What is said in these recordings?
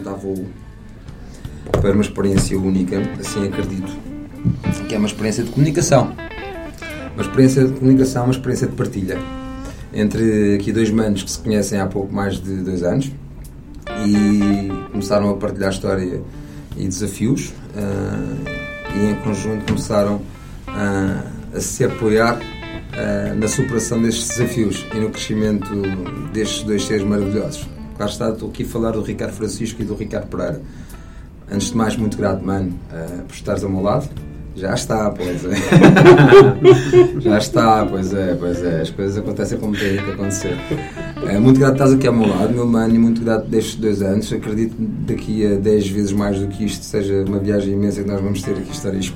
levantar voo para uma experiência única, assim acredito, que é uma experiência de comunicação. Uma experiência de comunicação, uma experiência de partilha. Entre aqui dois manos que se conhecem há pouco mais de dois anos e começaram a partilhar história e desafios uh, e em conjunto começaram uh, a se apoiar uh, na superação destes desafios e no crescimento destes dois seres maravilhosos. Está, estou aqui a falar do Ricardo Francisco e do Ricardo Pereira. Antes de mais, muito grato, mano, por estares ao meu lado já está, pois é. Já está, pois é, pois é. As coisas acontecem como têm que acontecer. É, muito grato estás aqui ao meu lado, meu mano, e muito grato destes dois anos. Acredito que daqui a 10 vezes mais do que isto seja uma viagem imensa que nós vamos ter aqui histórias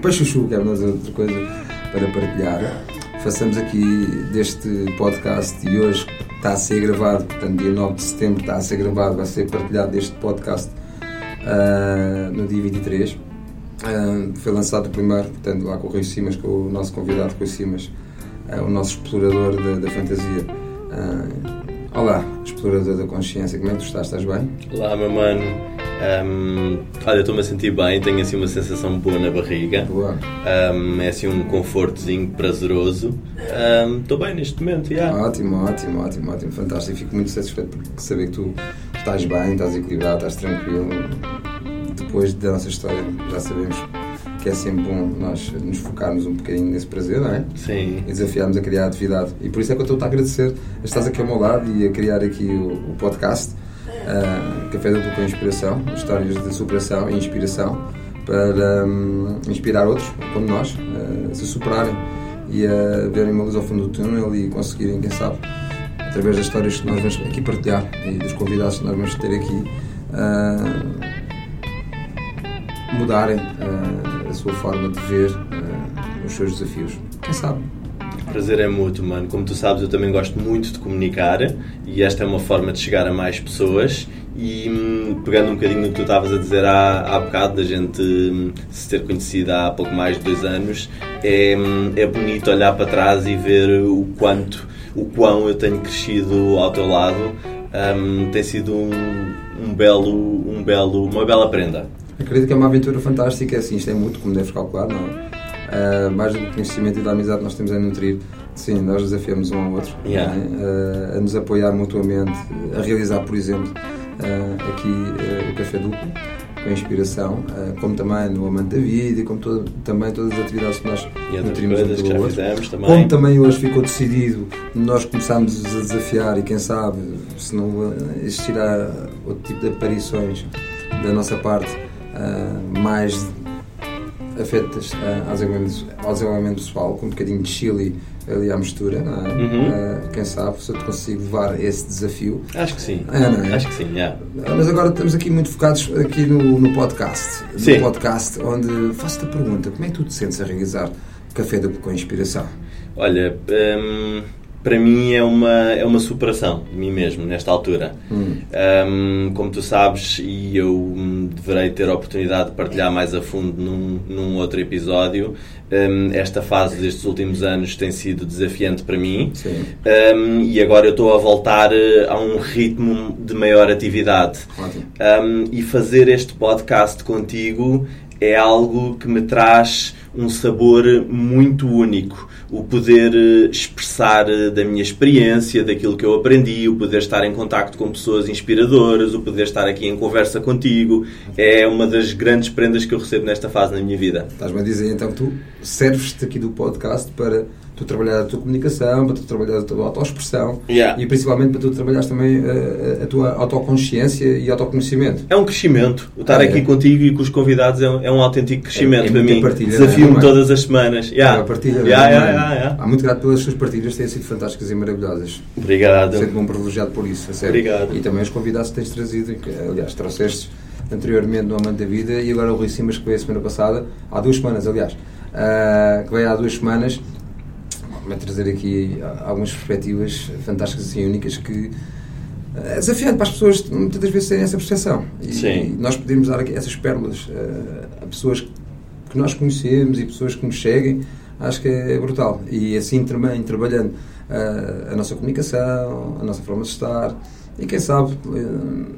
para chuchu, que é outra coisa para partilhar. Façamos aqui deste podcast e hoje está a ser gravado, portanto, dia 9 de setembro está a ser gravado, vai ser partilhado deste podcast uh, no dia 23 Uh, foi lançado primeiro, portanto, lá com o Rui Simas, com o nosso convidado Rui Simas, uh, o nosso explorador da, da fantasia. Olá, explorador da consciência, como é que tu estás? Estás bem? Olá, meu mano. Um, olha, estou-me a sentir bem, tenho assim uma sensação boa na barriga. Boa. Um, é assim um confortozinho prazeroso. Estou um, bem neste momento, yeah. Ótimo, ótimo, ótimo, ótimo, fantástico. Fico muito satisfeito por saber que tu estás bem, estás equilibrado, estás tranquilo depois da nossa história já sabemos que é sempre bom nós nos focarmos um bocadinho nesse prazer, não é? Sim. E desafiarmos a criar atividade. E por isso é que eu estou a agradecer a estás aqui ao meu lado e a criar aqui o, o podcast uh, Café Duplo com Inspiração, histórias de superação e inspiração para um, inspirar outros, como nós, a se superarem e a verem uma luz ao fundo do túnel e conseguirem, quem sabe, através das histórias que nós vamos aqui partilhar e dos convidados que nós vamos ter aqui, uh, mudarem uh, a sua forma de ver uh, os seus desafios. Quem sabe? Prazer é mútuo, mano. Como tu sabes, eu também gosto muito de comunicar e esta é uma forma de chegar a mais pessoas. E hum, pegando um bocadinho no que tu estavas a dizer há, há bocado, da gente hum, se ter conhecido há pouco mais de dois anos, é, hum, é bonito olhar para trás e ver o quanto, o quão eu tenho crescido ao teu lado. Tem sido um, um belo, um belo, uma bela prenda. Acredito que é uma aventura fantástica, assim, isto é muito, como deves calcular, não é? Uh, mais do que conhecimento e da amizade que nós temos a nutrir, sim, nós desafiamos um ao outro, yeah. é? uh, a nos apoiar mutuamente, a realizar, por exemplo, uh, aqui o Café Duplo, com a inspiração, como também no Amante da Vida e como todo, também todas as atividades que nós nutrimos um pelo outro. Também. Como também hoje ficou decidido, nós começámos a desafiar e quem sabe, se não existirá outro tipo de aparições da nossa parte, mais afetas uh, ao, desenvolvimento, pessoal, com um bocadinho de chile ali à mistura, é? uhum. uh, quem sabe se eu te consigo levar esse desafio. Acho que sim. É, é? Acho que sim, yeah. Mas agora estamos aqui muito focados aqui no, no podcast. Sim. No podcast, onde faço-te a pergunta, como é que tu te sentes a realizar Café com Inspiração? Olha, hum, para mim é uma, é uma superação de mim mesmo, nesta altura. Hum. Um, como tu sabes, e eu deverei ter a oportunidade de partilhar mais a fundo num, num outro episódio, um, esta fase destes últimos anos tem sido desafiante para mim. Um, e agora eu estou a voltar eh, a um ritmo de maior atividade. e fazer este podcast contigo é algo que me traz um sabor muito único. O poder eh, expressar eh, da minha experiência, daquilo que eu aprendi, o poder estar em contacto com pessoas inspiradoras, o poder estar aqui em conversa contigo, é uma das grandes prendas que eu recebo nesta fase na minha vida. Estás-me a dizer então tu serves-te aqui do podcast para tu trabalhar a tua comunicação, para tu trabalhar a tua autoexpressão yeah. e principalmente para tu trabalhar também a, eh, a, tua autoconsciência e autoconhecimento. É um crescimento. O estar ah, aqui é. contigo e com os convidados é um, é um autêntico crescimento é, é para mim. Desafio-me é? todas as semanas. Yeah. É partilha, yeah, yeah, Há muito grato pelas suas partilhas, têm sido fantásticas e maravilhosas. Obrigado. Sinto-me um privilegiado por isso, a sério. Obrigado. E também os convidados que tens trazido, que, aliás, trouxeste anteriormente no Amante da Vida e agora o Rui Simas que veio a semana passada, há duas semanas, aliás, uh, que veio há duas semanas vai trazer aqui algumas perspectivas fantásticas e únicas que é desafiante para as pessoas muitas das vezes terem essa percepção e, Sim. nós podemos dar essas pérolas uh, a pessoas que nós conhecemos e pessoas que nos seguem acho que é brutal e assim também trabalhando uh, a nossa comunicação a nossa forma de estar E quem sabe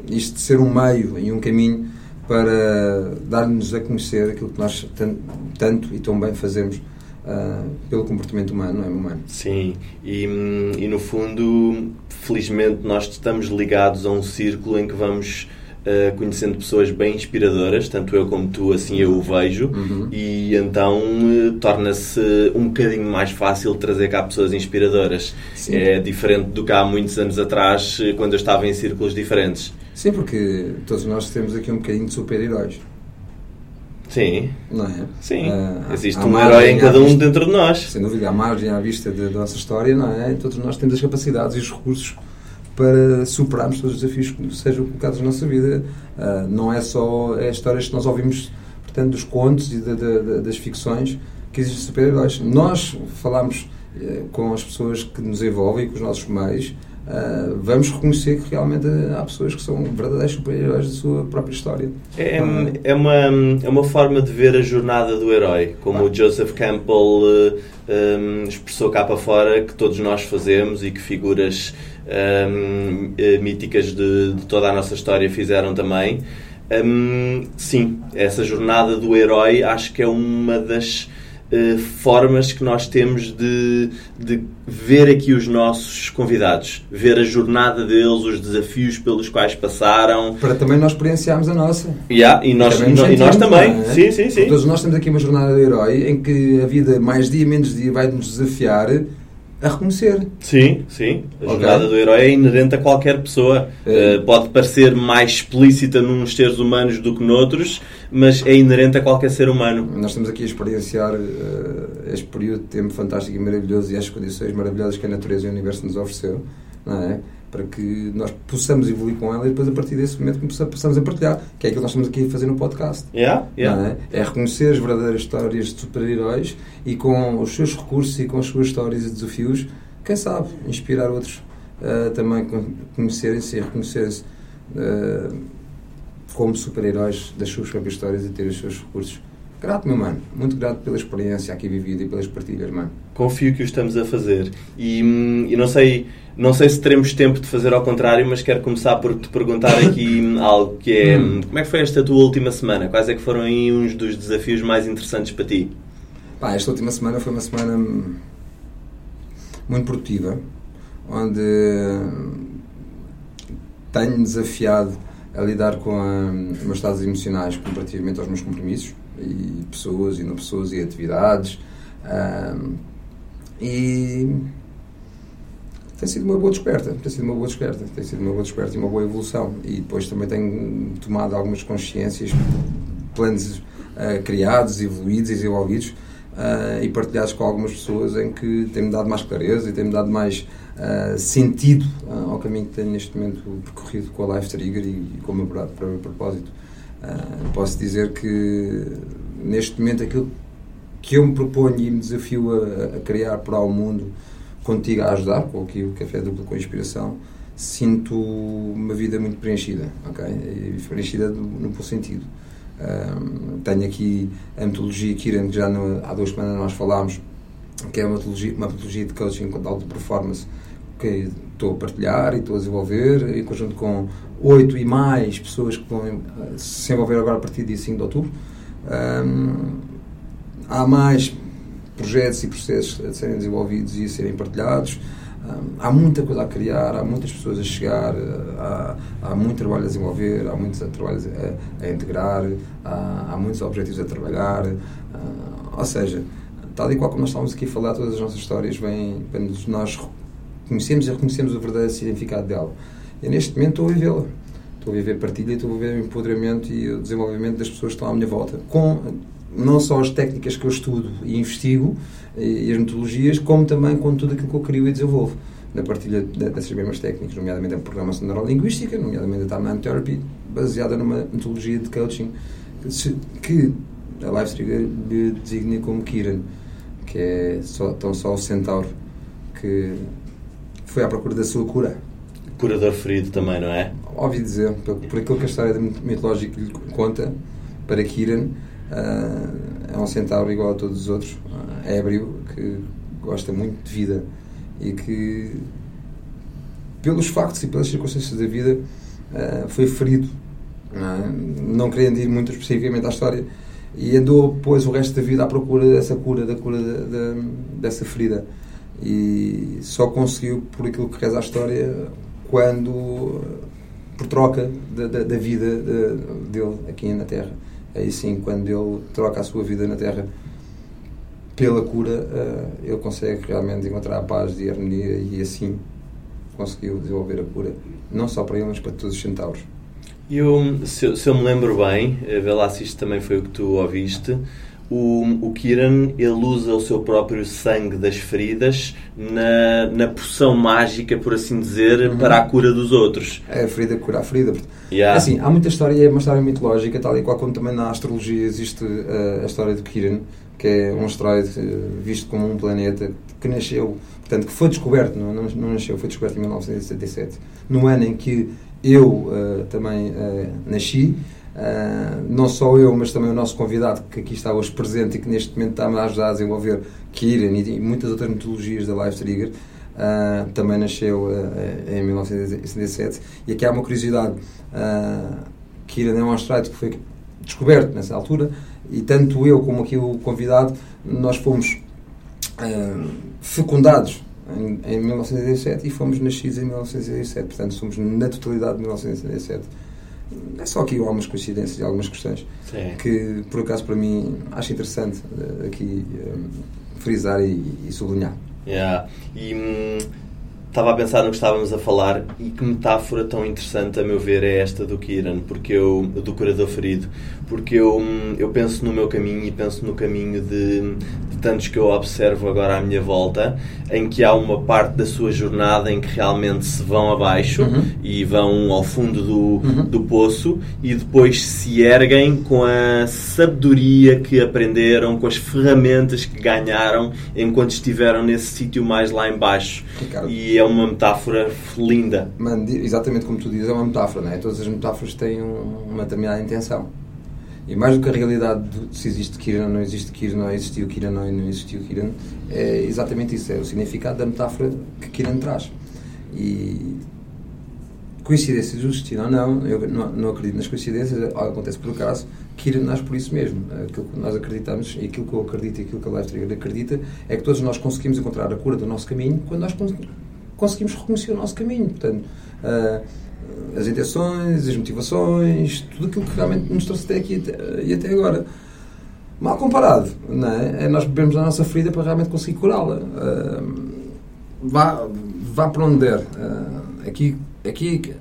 isto ser um meio e um caminho para dar-nos a conhecer aquilo que nós tanto e tão bem fazemos uh, pelo comportamento humano, não é humano? Sim, e, e no fundo, felizmente, nós estamos ligados a um círculo em que vamos Uh, conhecendo pessoas bem inspiradoras, tanto eu como tu, assim eu o vejo, uhum. e então uh, torna-se um bocadinho mais fácil trazer cá pessoas inspiradoras. Sim. É diferente do que há muitos anos atrás, uh, quando eu estava em círculos diferentes. Sim, porque todos nós temos aqui um bocadinho de super-heróis. Sim. Não é? Sim. Existe um herói em cada um vista, dentro de nós. Sem dúvida, à margem, à vista da nossa história, não é? Todos nós temos as capacidades e os recursos para superarmos todos os desafios que sejam colocados na nossa vida. Uh, não é só as histórias que nós ouvimos, portanto, dos contos e de, de, de, das ficções que existem super-heróis. Nós falamos uh, com as pessoas que nos envolvem, com os nossos meios, Uh, vamos reconhecer que realmente há pessoas que são verdadeiros super-heróis da sua própria história. É, é, uma, é uma forma de ver a jornada do herói, como ah. o Joseph Campbell uh, um, expressou cá para fora, que todos nós fazemos e que figuras um, eh, míticas de, de, toda a nossa história fizeram também. Um, sim, essa jornada do herói acho que é uma das uh, formas que nós temos de, de ver aqui os nossos convidados, ver a jornada deles, os desafios pelos quais passaram. Para também nós experienciarmos a nossa. Yeah, e, nós, e, nós, e nós também. É? Sim, sim, sim. Todos nós temos aqui uma jornada de herói em que a vida, mais dia, menos dia, vai nos desafiar a reconhecer. Sim, sim. A okay. jornada do herói é inerente a qualquer pessoa. É. Uh, pode parecer mais explícita nos seres humanos do que noutros, mas é inerente a qualquer ser humano. Nós estamos aqui a experienciar uh, este período de tempo fantástico e maravilhoso e as condições maravilhosas que a natureza e o universo nos ofereceu, não é? Para que nós possamos evoluir com ela e depois a partir desse momento possamos a partilhar, que é aquilo que nós estamos aqui a fazer no podcast. Yeah, yeah. É? é? reconhecer as verdadeiras histórias de super-heróis e com os seus recursos e com as suas histórias e desafios, quem sabe, inspirar outros uh, também conhecerem-se e reconhecerem-se uh, como super-heróis das suas próprias histórias e ter os seus recursos. Grato, meu mano. Muito grato pela experiência aqui vivida e pelas partilhas, mano. Confio que o estamos a fazer. E, hum, e não sei não sei se teremos tempo de fazer ao contrário, mas quero começar por te perguntar aqui algo que é hum. como é que foi esta tua última semana? Quais é que foram aí uns dos desafios mais interessantes para ti? Pá, esta última semana foi uma semana muito produtiva, onde tenho desafiado a lidar com a, os meus estados emocionais comparativamente aos meus compromissos e pessoas e não pessoas e atividades um, e tem sido uma boa descoberta, tem sido uma boa descoberta, tem sido uma boa descoberta e uma boa evolução. E depois também tenho tomado algumas consciências, planos uh, criados, evoluídos e desenvolvidos uh, e partilhados com algumas pessoas em que tem-me dado mais clareza e tem-me dado mais uh, sentido ao caminho que tenho neste momento percorrido com a Life Trigger e, e com o meu próprio propósito. posso dizer que neste momento aquilo que eu me proponho e me desafio a, a criar para o mundo contigo a ajudar, com aqui o Café Duplo com Inspiração, sinto uma vida muito preenchida, ok? E preenchida no bom sentido. Um, tenho aqui a metodologia Kiran, que já no, há duas semanas nós falámos, que é uma metodologia, uma metodologia de coaching de alta performance que estou a partilhar e estou a desenvolver, em conjunto com oito e mais pessoas que vão se envolver agora a partir de 5 de outubro. Um, há mais projetos e processos a serem desenvolvidos e a serem partilhados. há muita coisa a criar, há muitas pessoas a chegar, há, há muito trabalho a desenvolver, há muitos trabalhos a, a integrar, há, há, muitos objetivos a trabalhar. ou seja, tal e qual como nós estávamos aqui a falar, todas as nossas histórias vêm para nós conhecemos e reconhecemos o verdadeiro significado dela. E neste momento estou a vivê-la. Estou a viver partilha estou a viver o empoderamento e o desenvolvimento das pessoas que estão à minha volta, com não só as técnicas que eu estudo e investigo e, as metodologias, como também com tudo aquilo que eu crio e desenvolvo na partilha dessas mesmas técnicas, nomeadamente a programação neurolinguística, nomeadamente a Time Therapy, baseada numa metodologia de coaching que a Life Trigger lhe designa como Kiran, que é só, tão só o centauro que foi à procura da sua cura. Curador ferido também, não é? Óbvio dizer, por, por aquilo que a história mitológica lhe conta, para Kiran, Uh, é um centauro igual a todos os outros, uh, ébrio, que gosta muito de vida e que pelos factos e pelas circunstâncias da vida, uh, foi ferido. Não, é? não querendo ir muito especificamente à história, e andou, depois, o resto da vida à procura dessa cura, da cura de, de, dessa ferida. E só conseguiu, por aquilo que reza a história, quando, por troca da, da, da vida de, dele aqui na Terra. Aí sim, quando ele troca a sua vida na Terra pela cura, uh, ele consegue realmente encontrar a paz e a harmonia e assim conseguiu desenvolver a cura, não só para ele, mas para todos os centauros. Eu, se, se eu me lembro bem, eh, isto também foi o que tu ouviste, o, o Kiran ele usa o seu próprio sangue das feridas na, na poção mágica, por assim dizer, uhum. para a cura dos outros. É a ferida cura a ferida. Yeah. É assim, há muita história, é uma história mitológica, tal e qual como também na astrologia existe uh, a história do Kiran, que é um asteroide uh, visto como um planeta que nasceu, portanto, que foi descoberto, não, não, não nasceu, foi descoberto em 1977, no ano em que eu uh, também nasci. Uh, não só eu, mas também o nosso convidado que aqui está hoje presente e que neste momento está-me a ajudar a desenvolver Kiran e, e muitas outras metodologias da Life Trigger, uh, também nasceu uh, em 1977. E aqui há uma curiosidade: Kiran é um asteroide que foi descoberto nessa altura e tanto eu como aqui o convidado, nós fomos fecundados em, em 1987 e fomos nascidos em 1987. Portanto, somos na totalidade de 1987 é só aqui algumas coincidências e algumas questões Sim. que, por acaso, para mim, acho interessante uh, aqui um, frisar e, e sublinhar. Yeah. E hum, estava a pensar no que estávamos a falar e que metáfora tão interessante, a meu ver, é esta do Kiran, porque eu, do curador ferido, porque eu, hum, eu penso no meu caminho e penso no caminho de, de, tantos que eu observo agora à minha volta, em que há uma parte da sua jornada em que realmente se vão abaixo uhum. e vão ao fundo do, uhum. do poço e depois se erguem com a sabedoria que aprenderam, com as ferramentas que ganharam enquanto estiveram nesse sítio mais lá embaixo. Ricardo. E é uma metáfora linda. exatamente como tu dizes, é uma metáfora, não é? Todas as metáforas têm uma determinada intenção. E mais do que a realidade de se existe Kiran não existe Kiran, não existiu Kiran não existiu Kiran, é exatamente isso, é o significado da metáfora que Kiran traz. E coincidências existiram ou não, eu não, não, acredito nas coincidências, acontece por acaso, Kiran nasce por isso mesmo. Aquilo que nós acreditamos, e aquilo que eu acredito e aquilo que a Life Trigger acredita, é que todos nós conseguimos encontrar a cura do nosso caminho quando nós conseguimos reconhecer o nosso caminho. Portanto, uh, as intenções, as motivações, tudo aquilo que realmente nos trouxe até aqui e até agora. Mal comparado, não é? é nós bebemos a nossa ferida para realmente conseguir curá-la. Uh, vá, vá para onde der. Uh, aqui, aqui,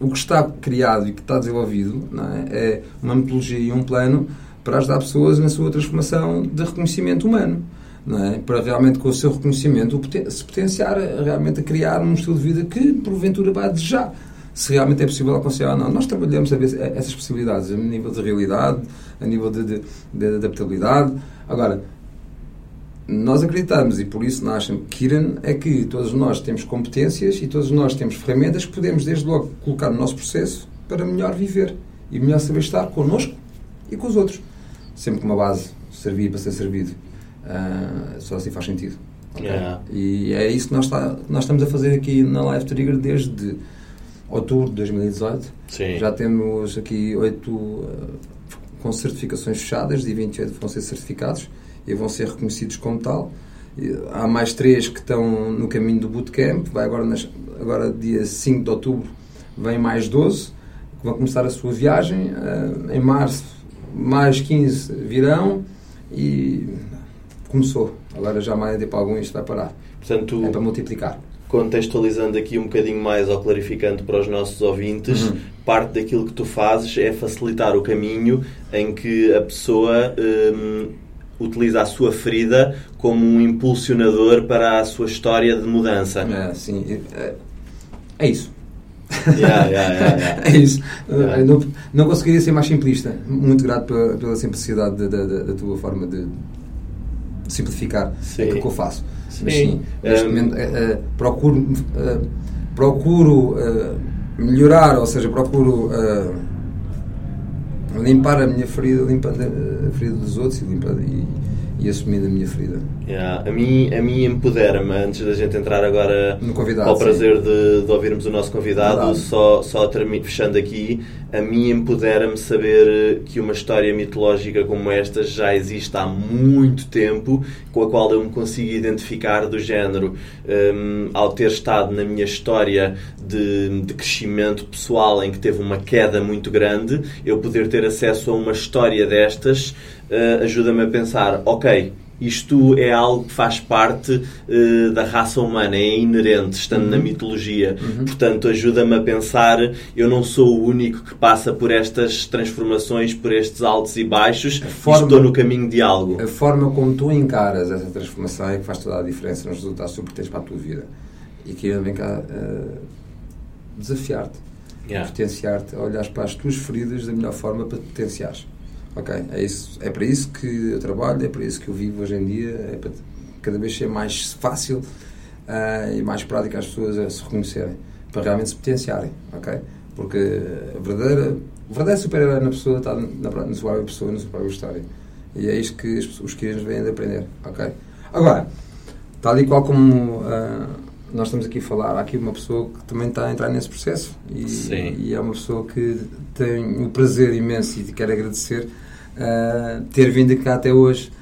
o que está criado e que está desenvolvido é? é uma metodologia e um plano para ajudar pessoas na sua transformação de reconhecimento humano. É? para realmente com o seu reconhecimento se potenciar realmente a criar um estilo de vida que porventura vai desejar se realmente é possível aconselhar ou não. Nós trabalhamos a ver essas possibilidades a nível de realidade, a nível de, de, de adaptabilidade. Agora, nós acreditamos e por isso nasce Kiran é que todos nós temos competências e todos nós temos ferramentas que podemos desde logo colocar no nosso processo para melhor viver e melhor saber estar connosco e com os outros. Sempre com uma base, servir para ser servido. Uh, só assim faz sentido. Okay? Yeah. E é isso que nós, está, nós estamos a fazer aqui na Live Trigger desde outubro de 2018. Sim. Já temos aqui oito uh, com certificações fechadas e 28 vão ser certificados e vão ser reconhecidos como tal. E há mais três que estão no caminho do bootcamp. Vai agora, nas, agora dia 5 de outubro, vem mais 12 que vão começar a sua viagem. Uh, em março, mais 15 virão e começou. Agora já mais de para algum isto vai parar. Portanto, é para multiplicar. Contextualizando aqui um bocadinho mais ou clarificando para os nossos ouvintes, uhum. parte daquilo que tu fazes é facilitar o caminho em que a pessoa hum, utiliza a sua ferida como um impulsionador para a sua história de mudança. É, sim. É, é isso. Yeah, yeah, yeah, é isso. Não, não conseguiria ser mais simplista. Muito grato pela, pela simplicidade da, da, da tua forma de, simplificar sim. aquilo que eu faço. Sim. Mas sim, neste um... momento uh, uh, procuro, uh, procuro melhorar, ou seja, procuro limpar a minha ferida, limpando a ferida dos outros e, limpando, e, e assumindo a minha ferida. Yeah. A mim, a mim empodera-me, antes da gente entrar agora ao prazer de, de ouvirmos o nosso convidado, Verdade. só, só termi- fechando aqui, a mim empodera-me saber que uma história mitológica como esta já existe há muito tempo, com a qual eu me consigo identificar do género, hum, ao ter estado na minha história de, de crescimento pessoal em que teve uma queda muito grande, eu poder ter acesso a uma história destas eh, ajuda-me a pensar, ok, isto é algo que faz parte eh, da raça humana, é inerente, estando na mitologia. Portanto, ajuda-me a pensar, eu não sou o único que passa por estas transformações, por estes altos e baixos, forma- e estou no caminho de algo. A forma como tu encaras essa transformação é que faz toda a diferença nos resultados que tu para a tua vida. E que vem cá eh, desafiar-te, Yeah. potenciar-te, a olhares para as tuas feridas da melhor forma para te potenciares. Ok? É, isso, é para isso que eu trabalho, é para isso que eu vivo hoje em dia, é para cada vez ser mais fácil ah, e mais prático as pessoas a se reconhecerem, para realmente se potenciarem. Ok? Porque a verdadeira, o verdadeiro super-herói na pessoa está na, na sua própria pessoa, na sua própria história. E é isto que pessoas- os crianças vêm de aprender. Ok? Agora, tal e qual como ah, nós estamos aqui a falar, há aqui uma pessoa que também está a entrar nesse processo e, e é uma pessoa que tem o prazer imenso e quero agradecer ah, ter vindo cá até hoje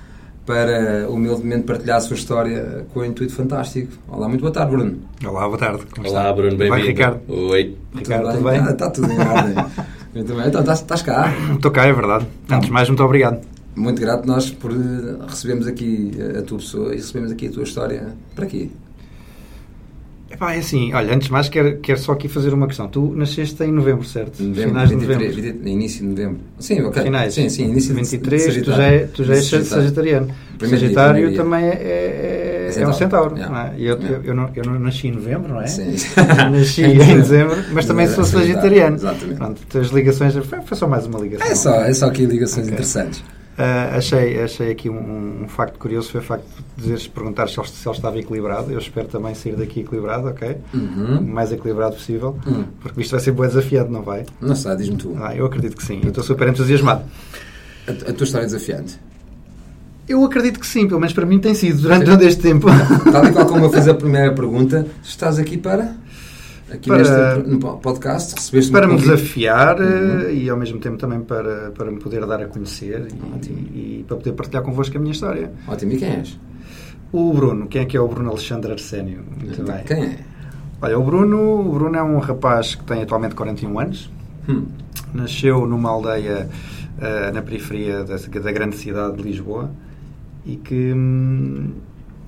para humildemente partilhar a sua história com o intuito fantástico. Olá, muito boa tarde, Bruno. Olá, boa tarde. Como Olá, está? Bruno, bem-vindo. Ricardo? Oi. Ricardo, tudo bem? Ah, está tudo em ordem. muito bem, então estás, estás cá. Estou cá, é verdade. Antes de mais, muito obrigado. Muito grato nós por eh, recebermos aqui a tua pessoa e recebemos aqui a tua história para aqui. Epá, é assim, olha, antes de mais, quero, quero só aqui fazer uma questão. Tu nasceste em novembro, certo? Novembro, Finais de 23, novembro. 20 início de novembro. Sim, ok. Finais. Sim, sim, início de 23, de tu já, é, tu já és sagitariano. Primeiro Sagitário dia. também é, é, É é um centauro. Yeah. é? Eu, Yeah. eu, eu, não, eu não nasci em novembro, não é? Sim. Nasci Em em dezembro. mas também sou sagitariano. exatamente. Pronto, as ligações, foi, só mais uma ligação. É só, é só aqui ligações interessantes. Ah, achei, achei aqui um, um facto curioso foi o facto de dizeres, perguntar se ele, se ele estava equilibrado. Eu espero também sair daqui equilibrado, ok? O Uhum. mais equilibrado possível, Hum. porque isto vai ser bem desafiante, não vai? Não sei, diz-me tu. Ah, eu acredito que sim, eu estou super entusiasmado. A, a tua história é desafiante. Eu acredito que sim, pelo menos para mim tem sido durante todo este tempo. Tal e qual como eu fiz a primeira pergunta, estás aqui para? Aqui Para- neste no podcast, recebeste para me convite? desafiar Uhum. eh, e ao mesmo tempo também para, para me poder dar a conhecer e, e para poder partilhar convosco a minha história. Ótimo, e quem és? O Bruno, quem é que é o Bruno Alexandre Arsénio? Muito bem. Quem é? Olha, o Bruno, o Bruno é um rapaz que tem atualmente 41 anos. Hum. Nasceu numa aldeia eh, na periferia da, da grande cidade de Lisboa e que hum,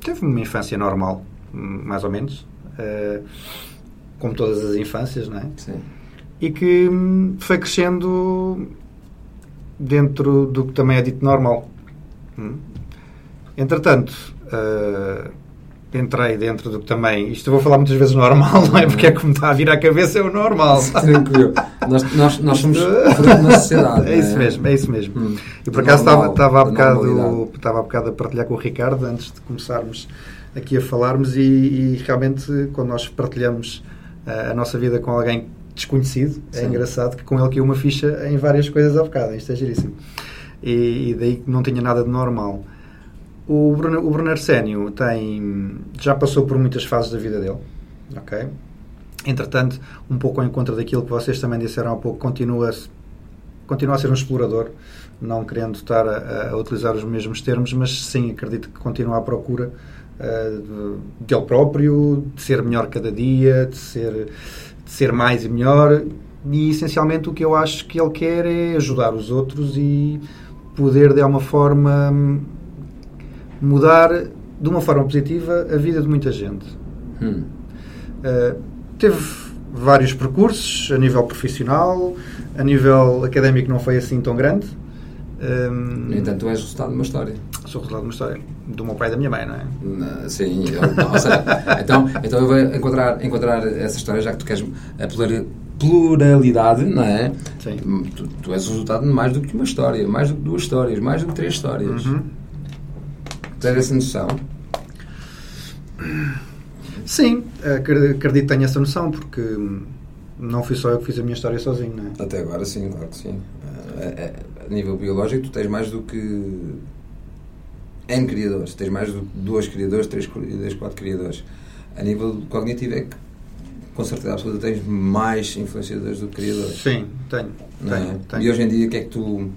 teve uma infância normal, hum, mais ou menos, eh, como todas as infâncias, não é? Sim. E que hum, foi crescendo dentro do que também é dito normal. Hum. Entretanto, eh, entrei dentro do que também. Isto eu vou falar muitas vezes normal, não é? Porque é me está a vir à cabeça é o normal. Tranquilo. Nós, nós, nós somos fruto sociedade. É isso não mesmo, é isso mesmo. Hum. E por acaso normal, estava, estava, há bocado, estava há bocado a partilhar com o Ricardo antes de começarmos aqui a falarmos e, e realmente quando nós partilhamos a nossa vida com alguém desconhecido, é Sim. engraçado que com ele caiu uma ficha em várias coisas há bocado, isto é giríssimo. E, e daí não tinha nada de normal. O Bruno, o Bruno Arsénio tem, já passou por muitas fases da vida dele, ok? Entretanto, um pouco ao encontro daquilo que vocês também disseram há pouco, continua, continua a ser um explorador, não querendo estar a, a utilizar os mesmos termos, mas sim, acredito que continua à procura uh, de, dele próprio, de ser melhor cada dia, de ser, de ser mais e melhor. E essencialmente o que eu acho que ele quer é ajudar os outros e poder de alguma forma mudar de uma forma positiva a vida de muita gente. Hum. Uh, teve vários percursos a nível profissional, a nível académico não foi assim tão grande. Um, No entanto, tu és resultado de uma história. sou resultado de uma história do meu pai e da minha mãe, não é? Na- Sim, eu- ou seja, então, então eu vou encontrar, encontrar essa história, já que tu queres a plura- pluralidade, não é? Sim. Tu, tu és o resultado de mais do que uma história, mais do que duas histórias, mais do que três histórias. Uhum. Tens essa noção? Sim, acre- acredito que tenho essa noção, porque hum, não fui só eu que fiz a minha história sozinho, não é? Até agora, sim, claro que sim. É- é- a nível biológico, tu tens mais do que. N criadores, tens mais de dois criadores, três criadores, quatro criadores. A nível cognitivo é que com certeza absoluta tens mais influenciadores do que criadores. Sim, tenho. É? tenho, tenho. E hoje em dia o que é que tu uh,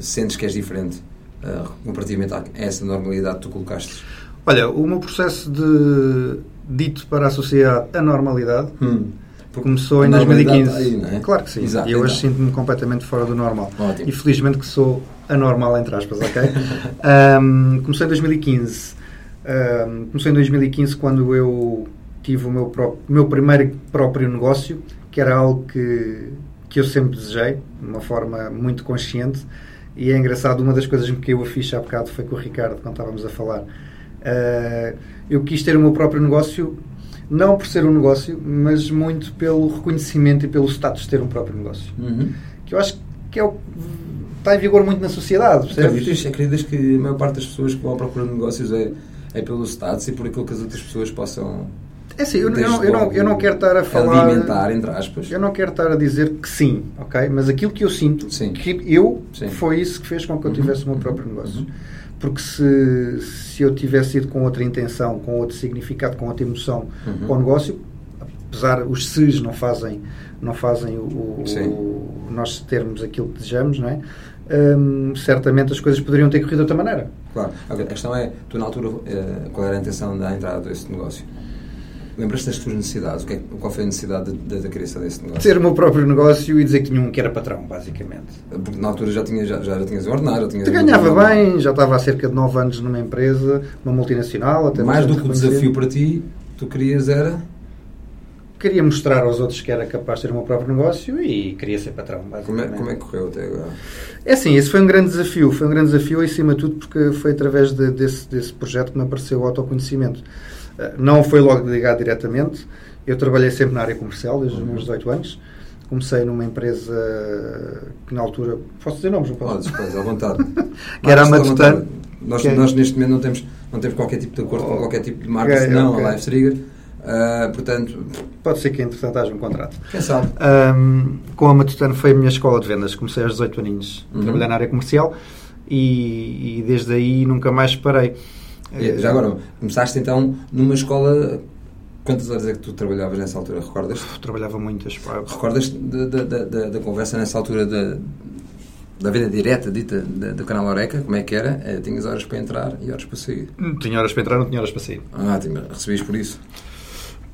sentes que és diferente uh, comparativamente a essa normalidade que tu colocaste? Olha, o meu processo de dito para a sociedade a normalidade Hum. Começou em A normalidade 2015. está aí, é? Claro que sim. Exato, e hoje então. sinto-me completamente fora do normal. Ótimo. E felizmente que sou anormal, entre aspas, ok? Ahm, começou em 2015. Ahm, começou em 2015 quando eu tive o meu, pró- meu primeiro próprio negócio, que era algo que, que eu sempre desejei, de uma forma muito consciente. E é engraçado, uma das coisas que caiu a ficha há bocado foi com o Ricardo, quando estávamos a falar. Ah, eu quis ter o meu próprio negócio, não por ser um negócio, mas muito pelo reconhecimento e pelo status de ter um próprio negócio. Uhum. Que eu acho que é o que está em vigor muito na sociedade, percebes? Acreditas, acreditas que a maior parte das pessoas que vão à procura de negócios é, é pelo status e por aquilo que as outras pessoas possam É assim, eu, não, eu, não, eu não quero estar a falar. alimentar, entre aspas. Eu não quero estar a dizer que sim, ok? Mas aquilo que eu sinto, Sim. que eu, Sim. foi isso que fez com que eu Uhum. tivesse o meu próprio negócio. Uhum. Porque se, se eu tivesse ido com outra intenção, com outro significado, com outra emoção Uhum. para o negócio, apesar os SES não fazem, não fazem o, o- nós termos aquilo que desejamos, não é? Hum, certamente as coisas poderiam ter corrido de outra maneira. Claro. Agora, a questão é, tu na altura, eh, qual era a intenção da entrada desse negócio? Lembras-te das tuas necessidades? É- qual foi a necessidade da, da criação desse negócio? Ter o meu próprio negócio e dizer que tinha um que era patrão, basicamente. Porque na altura já, tinha, já, já tinhas ordenado, já tinhas... Te ganhava bem, já estava há cerca de 9 anos numa empresa, uma multinacional, até Mais do que o desafio para ti, tu querias era... Queria mostrar aos outros que era capaz de ter o meu próprio negócio e queria ser patrão, Como é, basicamente. como é que correu até agora? É assim, esse foi um grande desafio. Foi um grande desafio, acima de tudo, porque foi através de- desse, desse projeto que me apareceu o autoconhecimento. Eh, Não foi logo ligado diretamente. Eu trabalhei sempre na área comercial, desde os meus 18 anos. Comecei numa empresa que, na altura... Posso dizer nomes? Não posso? Podes, podes, à vontade. Que era a Matutano. Nós, é- nós neste momento não temos, não temos qualquer tipo de acordo com Oh, qualquer tipo de marca, ok, senão ok. a Live Trigger. Ah, portanto, Pode ser que, entretanto, haja um contrato. quem sabe? Ahm, com a Matutano foi a minha escola de vendas. Comecei aos 18 aninhos a Uhum. trabalhar na área comercial e, e desde aí nunca mais parei. E, Já agora, começaste então numa escola. Quantas horas é que tu trabalhavas nessa altura? Recordas? Trabalhava muitas. pá. Recordas da, da, da, da- da conversa nessa altura da, da venda direta dita do canal Oreca? Como é que era? Eh, tinhas horas para entrar e horas para sair. Não tinha horas para entrar, não tinha horas para sair. Ah, tinha, recebias por isso?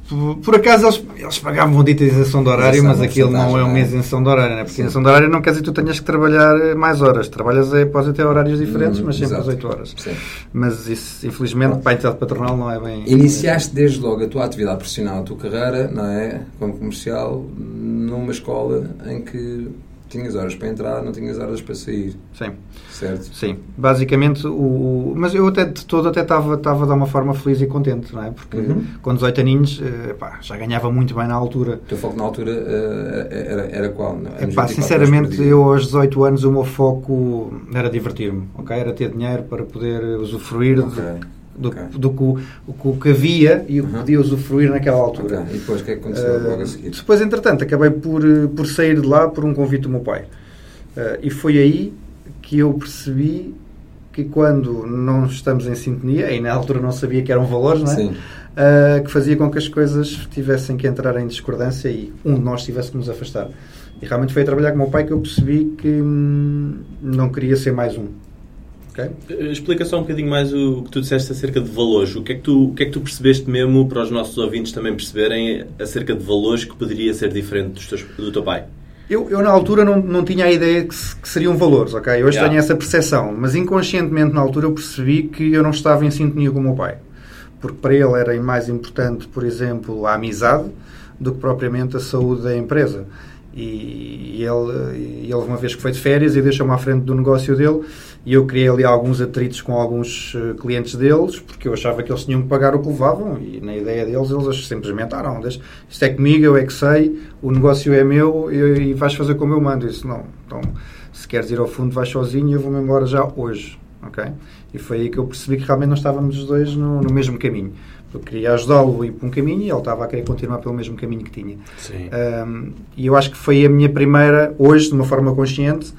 Por, por acaso eles, eles pagavam dita isenção de horário, mas aquilo não é uma é? isenção de horário, né? porque Sim. isenção de horário não quer dizer que tu tenhas que trabalhar eh, mais horas. Trabalhas é, podes até horários diferentes, Hum, mas sempre exato. às 8 horas. Sim. Mas isso, infelizmente, para a entidade patronal não é bem. Iniciaste desde logo a tua atividade profissional, a tua carreira, não é? Como comercial, numa escola em que tinhas horas para entrar, não tinhas horas para sair, Sim. certo? Sim, basicamente, o, mas eu até de todo até estava estava de uma forma feliz e contente, não é? Porque Uhum. com 18 aninhos eh, pá, já ganhava muito bem na altura. O teu foco na altura eh, era, era qual? Anos Epá, 24 horas sinceramente, eu aos 18 anos o meu foco era divertir-me, ok? Era ter dinheiro para poder usufruir de- Ok, do, ok. do que, o, o que- havia e o que Uhum. podia usufruir naquela altura. Ok, E depois o que é que aconteceu logo a seguir? Depois, entretanto, acabei por, eh, por sair de lá por um convite do meu pai. Uh, e foi aí que eu percebi que quando não estamos em sintonia, e na altura não sabia que eram valores, não é? Uh, que fazia com que as coisas tivessem que entrar em discordância e um de nós tivesse que nos afastar. E realmente foi a trabalhar com o meu pai que eu percebi que hum, não queria ser mais um. Ok? Eh, Explica só um bocadinho mais o que tu disseste acerca de valores. O que é que tu, o que é que tu percebeste mesmo para os nossos ouvintes também perceberem acerca de valores que poderia ser diferente dos teus- do teu pai? Eu, eu na altura não, não tinha a ideia que, que seriam valores, ok? Hoje Yeah. tenho essa percepção, mas inconscientemente na altura eu percebi que eu não estava em sintonia com o meu pai. Porque para ele era mais importante, por exemplo, a amizade do que propriamente a saúde da empresa. E, e ele, e ele, uma vez que foi de férias, e deixou-me à frente do negócio dele, e eu criei ali alguns atritos com alguns eh, clientes deles, porque eu achava que eles tinham que pagar o que levavam, e na ideia deles, eles simplesmente, ah não, deixa, isto é comigo, eu é que sei, o negócio é meu, e, e vais fazer como eu mando. Eu disse, não, então, se queres ir ao fundo, vais sozinho, eu vou-me embora já hoje, ok? E foi aí que eu percebi que realmente não estávamos os dois no, no mesmo caminho. Eu queria ajudá-lo a ir por um caminho, e ele estava a querer continuar pelo mesmo caminho que tinha. Um, e eu acho que foi a minha primeira, hoje, de uma forma consciente,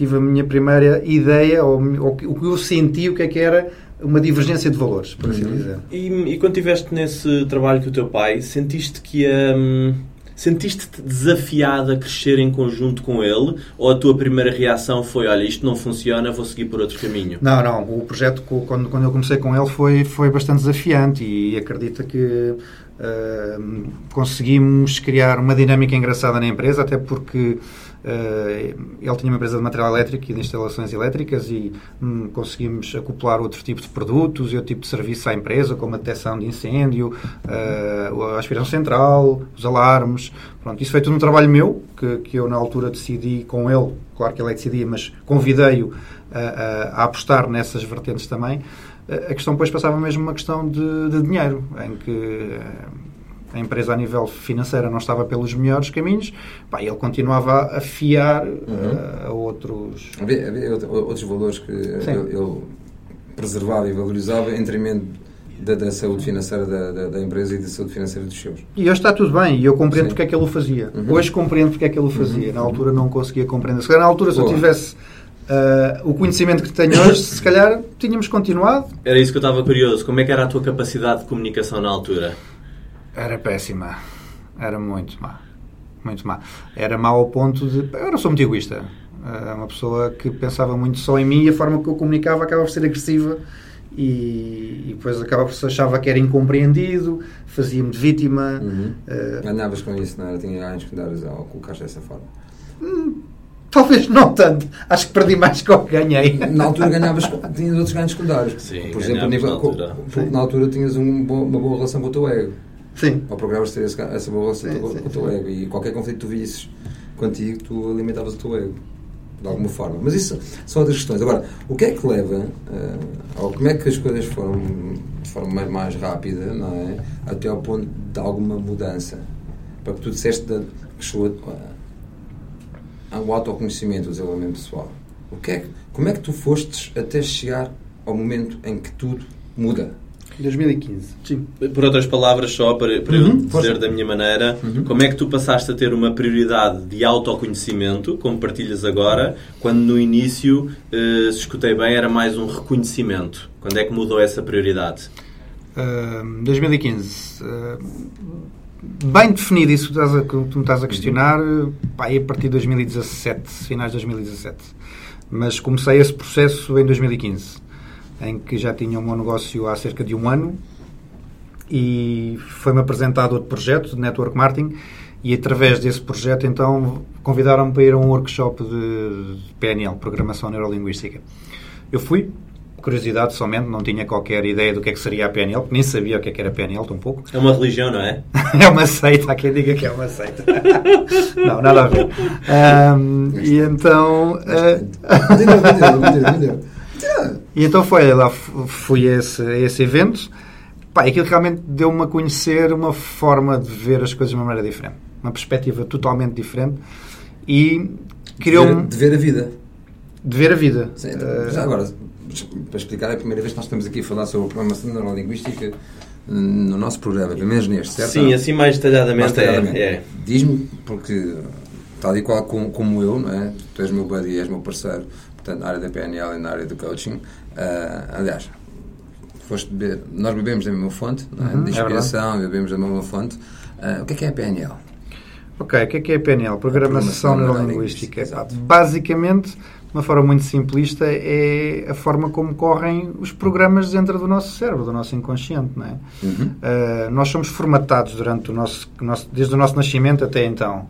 tive a minha primeira ideia, ou, ou o que eu senti, o que é que era uma divergência de valores, por assim dizer. E, e quando estiveste nesse trabalho com o teu pai, sentiste que hum, Sentiste-te desafiado a crescer em conjunto com ele? Ou a tua primeira reação foi, olha, isto não funciona, vou seguir por outro caminho? Não, não. O projeto, quando, quando eu comecei com ele, foi, foi bastante desafiante e acredita que uh, conseguimos criar uma dinâmica engraçada na empresa, até porque Uh, ele tinha uma empresa de material elétrico e de instalações elétricas e hum, conseguimos acoplar outro tipo de produtos e outro tipo de serviço à empresa, como a detecção de incêndio, uh, a aspiração central, os alarmes. Pronto, isso foi tudo um trabalho meu, que, que eu na altura decidi com ele, claro que ele é decidia, mas convidei-o a, a, a, apostar nessas vertentes também. A questão depois passava mesmo uma questão de, de dinheiro, em que a empresa a nível financeiro não estava pelos melhores caminhos, pá, ele continuava a fiar uhum. uh, a outros... Havia, havia, outros valores que ele, ele, preservava e valorizava em detrimento da, da, saúde financeira da, da, da, empresa e da saúde financeira dos seus. E hoje está tudo bem, e eu compreendo Sim. porque é que ele o fazia. Uhum. Hoje compreendo porque é que ele o fazia. Uhum. Na altura não conseguia compreender. Se calhar na altura, Boa. se eu tivesse uh, o conhecimento que tenho hoje, se calhar tínhamos continuado. Era isso que eu estava curioso. Como é que era a tua capacidade de comunicação na altura? Era péssima. Era muito má. Muito má. Era má ao ponto de. Eu não sou muito egoísta. Era uma pessoa que pensava muito só em mim e a forma que eu comunicava acaba por ser agressiva e, e depois acaba por se achava que era incompreendido, fazia-me de vítima. Uhum. Uh, Andavas com isso, não era? Tinha anos que andares ao colocar dessa forma. Hum, talvez não tanto. Acho que perdi mais que o que ganhei. Na altura ganhavas, tinhas outros ganhos secundários. Sim, Por exemplo, nível, na, altura. na altura tinhas um, uma boa relação com o teu ego. Sim. Ou programas ter essa boa relação sim, com, sim, o teu ego. E qualquer conflito que tu visses contigo, tu alimentavas o teu ego. De alguma forma. Mas isso são outras questões. Agora, o que é que leva, uh, ou como é que as coisas foram de forma mais, mais rápida, não é? Até ao ponto de alguma mudança? Para que tu disseste que chegou uh, ao autoconhecimento, o desenvolvimento pessoal. O que é, como é que tu fostes até chegar ao momento em que tudo muda? 2015. Sim. Por outras palavras, só para, para uhum, eu dizer força. da minha maneira, uhum. como é que tu passaste a ter uma prioridade de autoconhecimento, como partilhas agora, quando no início, eh, se escutei bem, era mais um reconhecimento? Quando é que mudou essa prioridade? Uh, 2015. Uh, bem definido isso que tu, me estás a questionar, uhum. pá, a partir de 2017, finais de 2017. Mas comecei esse processo em 2015 em que já tinha um meu negócio há cerca de um ano e foi-me apresentado outro projeto de Network Marketing e através desse projeto então convidaram-me para ir a um workshop de PNL, Programação Neurolinguística. Eu fui, curiosidade somente, não tinha qualquer ideia do que é que seria a PNL, nem sabia o que é que era PNL, tão pouco. É uma religião, não é? é uma seita, há quem diga que é uma seita. não, nada a ver. Um, e então... Uh... E então foi lá, fui a esse, a esse evento. Pá, aquilo realmente deu-me a conhecer uma forma de ver as coisas de uma maneira diferente. Uma perspectiva totalmente diferente. E criou-me. De, ver a vida. De ver a vida. Sim, uh, já agora, para explicar, é a primeira vez que nós estamos aqui a falar sobre a programação neurolinguística no nosso programa, pelo menos neste, certo? Sim, assim mais detalhadamente. Mais detalhadamente. É, é. Diz-me, porque tal e qual como, como eu, não é? tu és meu buddy, és meu parceiro, na área da PNL e na área do coaching. Uh, aliás, beber, nós bebemos da mesma fonte, é? uhum, de é inspiração, é bebemos da mesma fonte. Uh, o que é que é a PNL? Ok, o que é que é a PNL? Programação Neurolinguística. Basicamente, de uma forma muito simplista, é a forma como correm os programas dentro do nosso cérebro, do nosso inconsciente. Não é? Uhum. Uh, nós somos formatados durante o nosso, desde o nosso nascimento até então.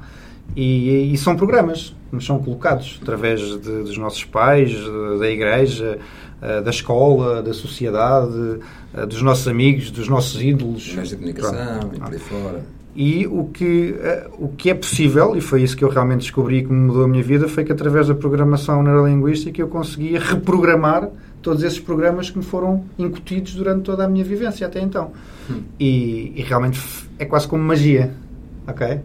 E, e, são programas que nos são colocados através de, dos nossos pais, da igreja, eh, da escola, da sociedade, eh, dos nossos amigos, dos nossos ídolos. Meios de comunicação Pronto. e por aí fora. E o que, eh, o que é possível, e foi isso que eu realmente descobri que mudou a minha vida, foi que através da programação neurolinguística eu conseguia reprogramar todos esses programas que me foram incutidos durante toda a minha vivência até então. Hum. E, e realmente é quase como magia, ok?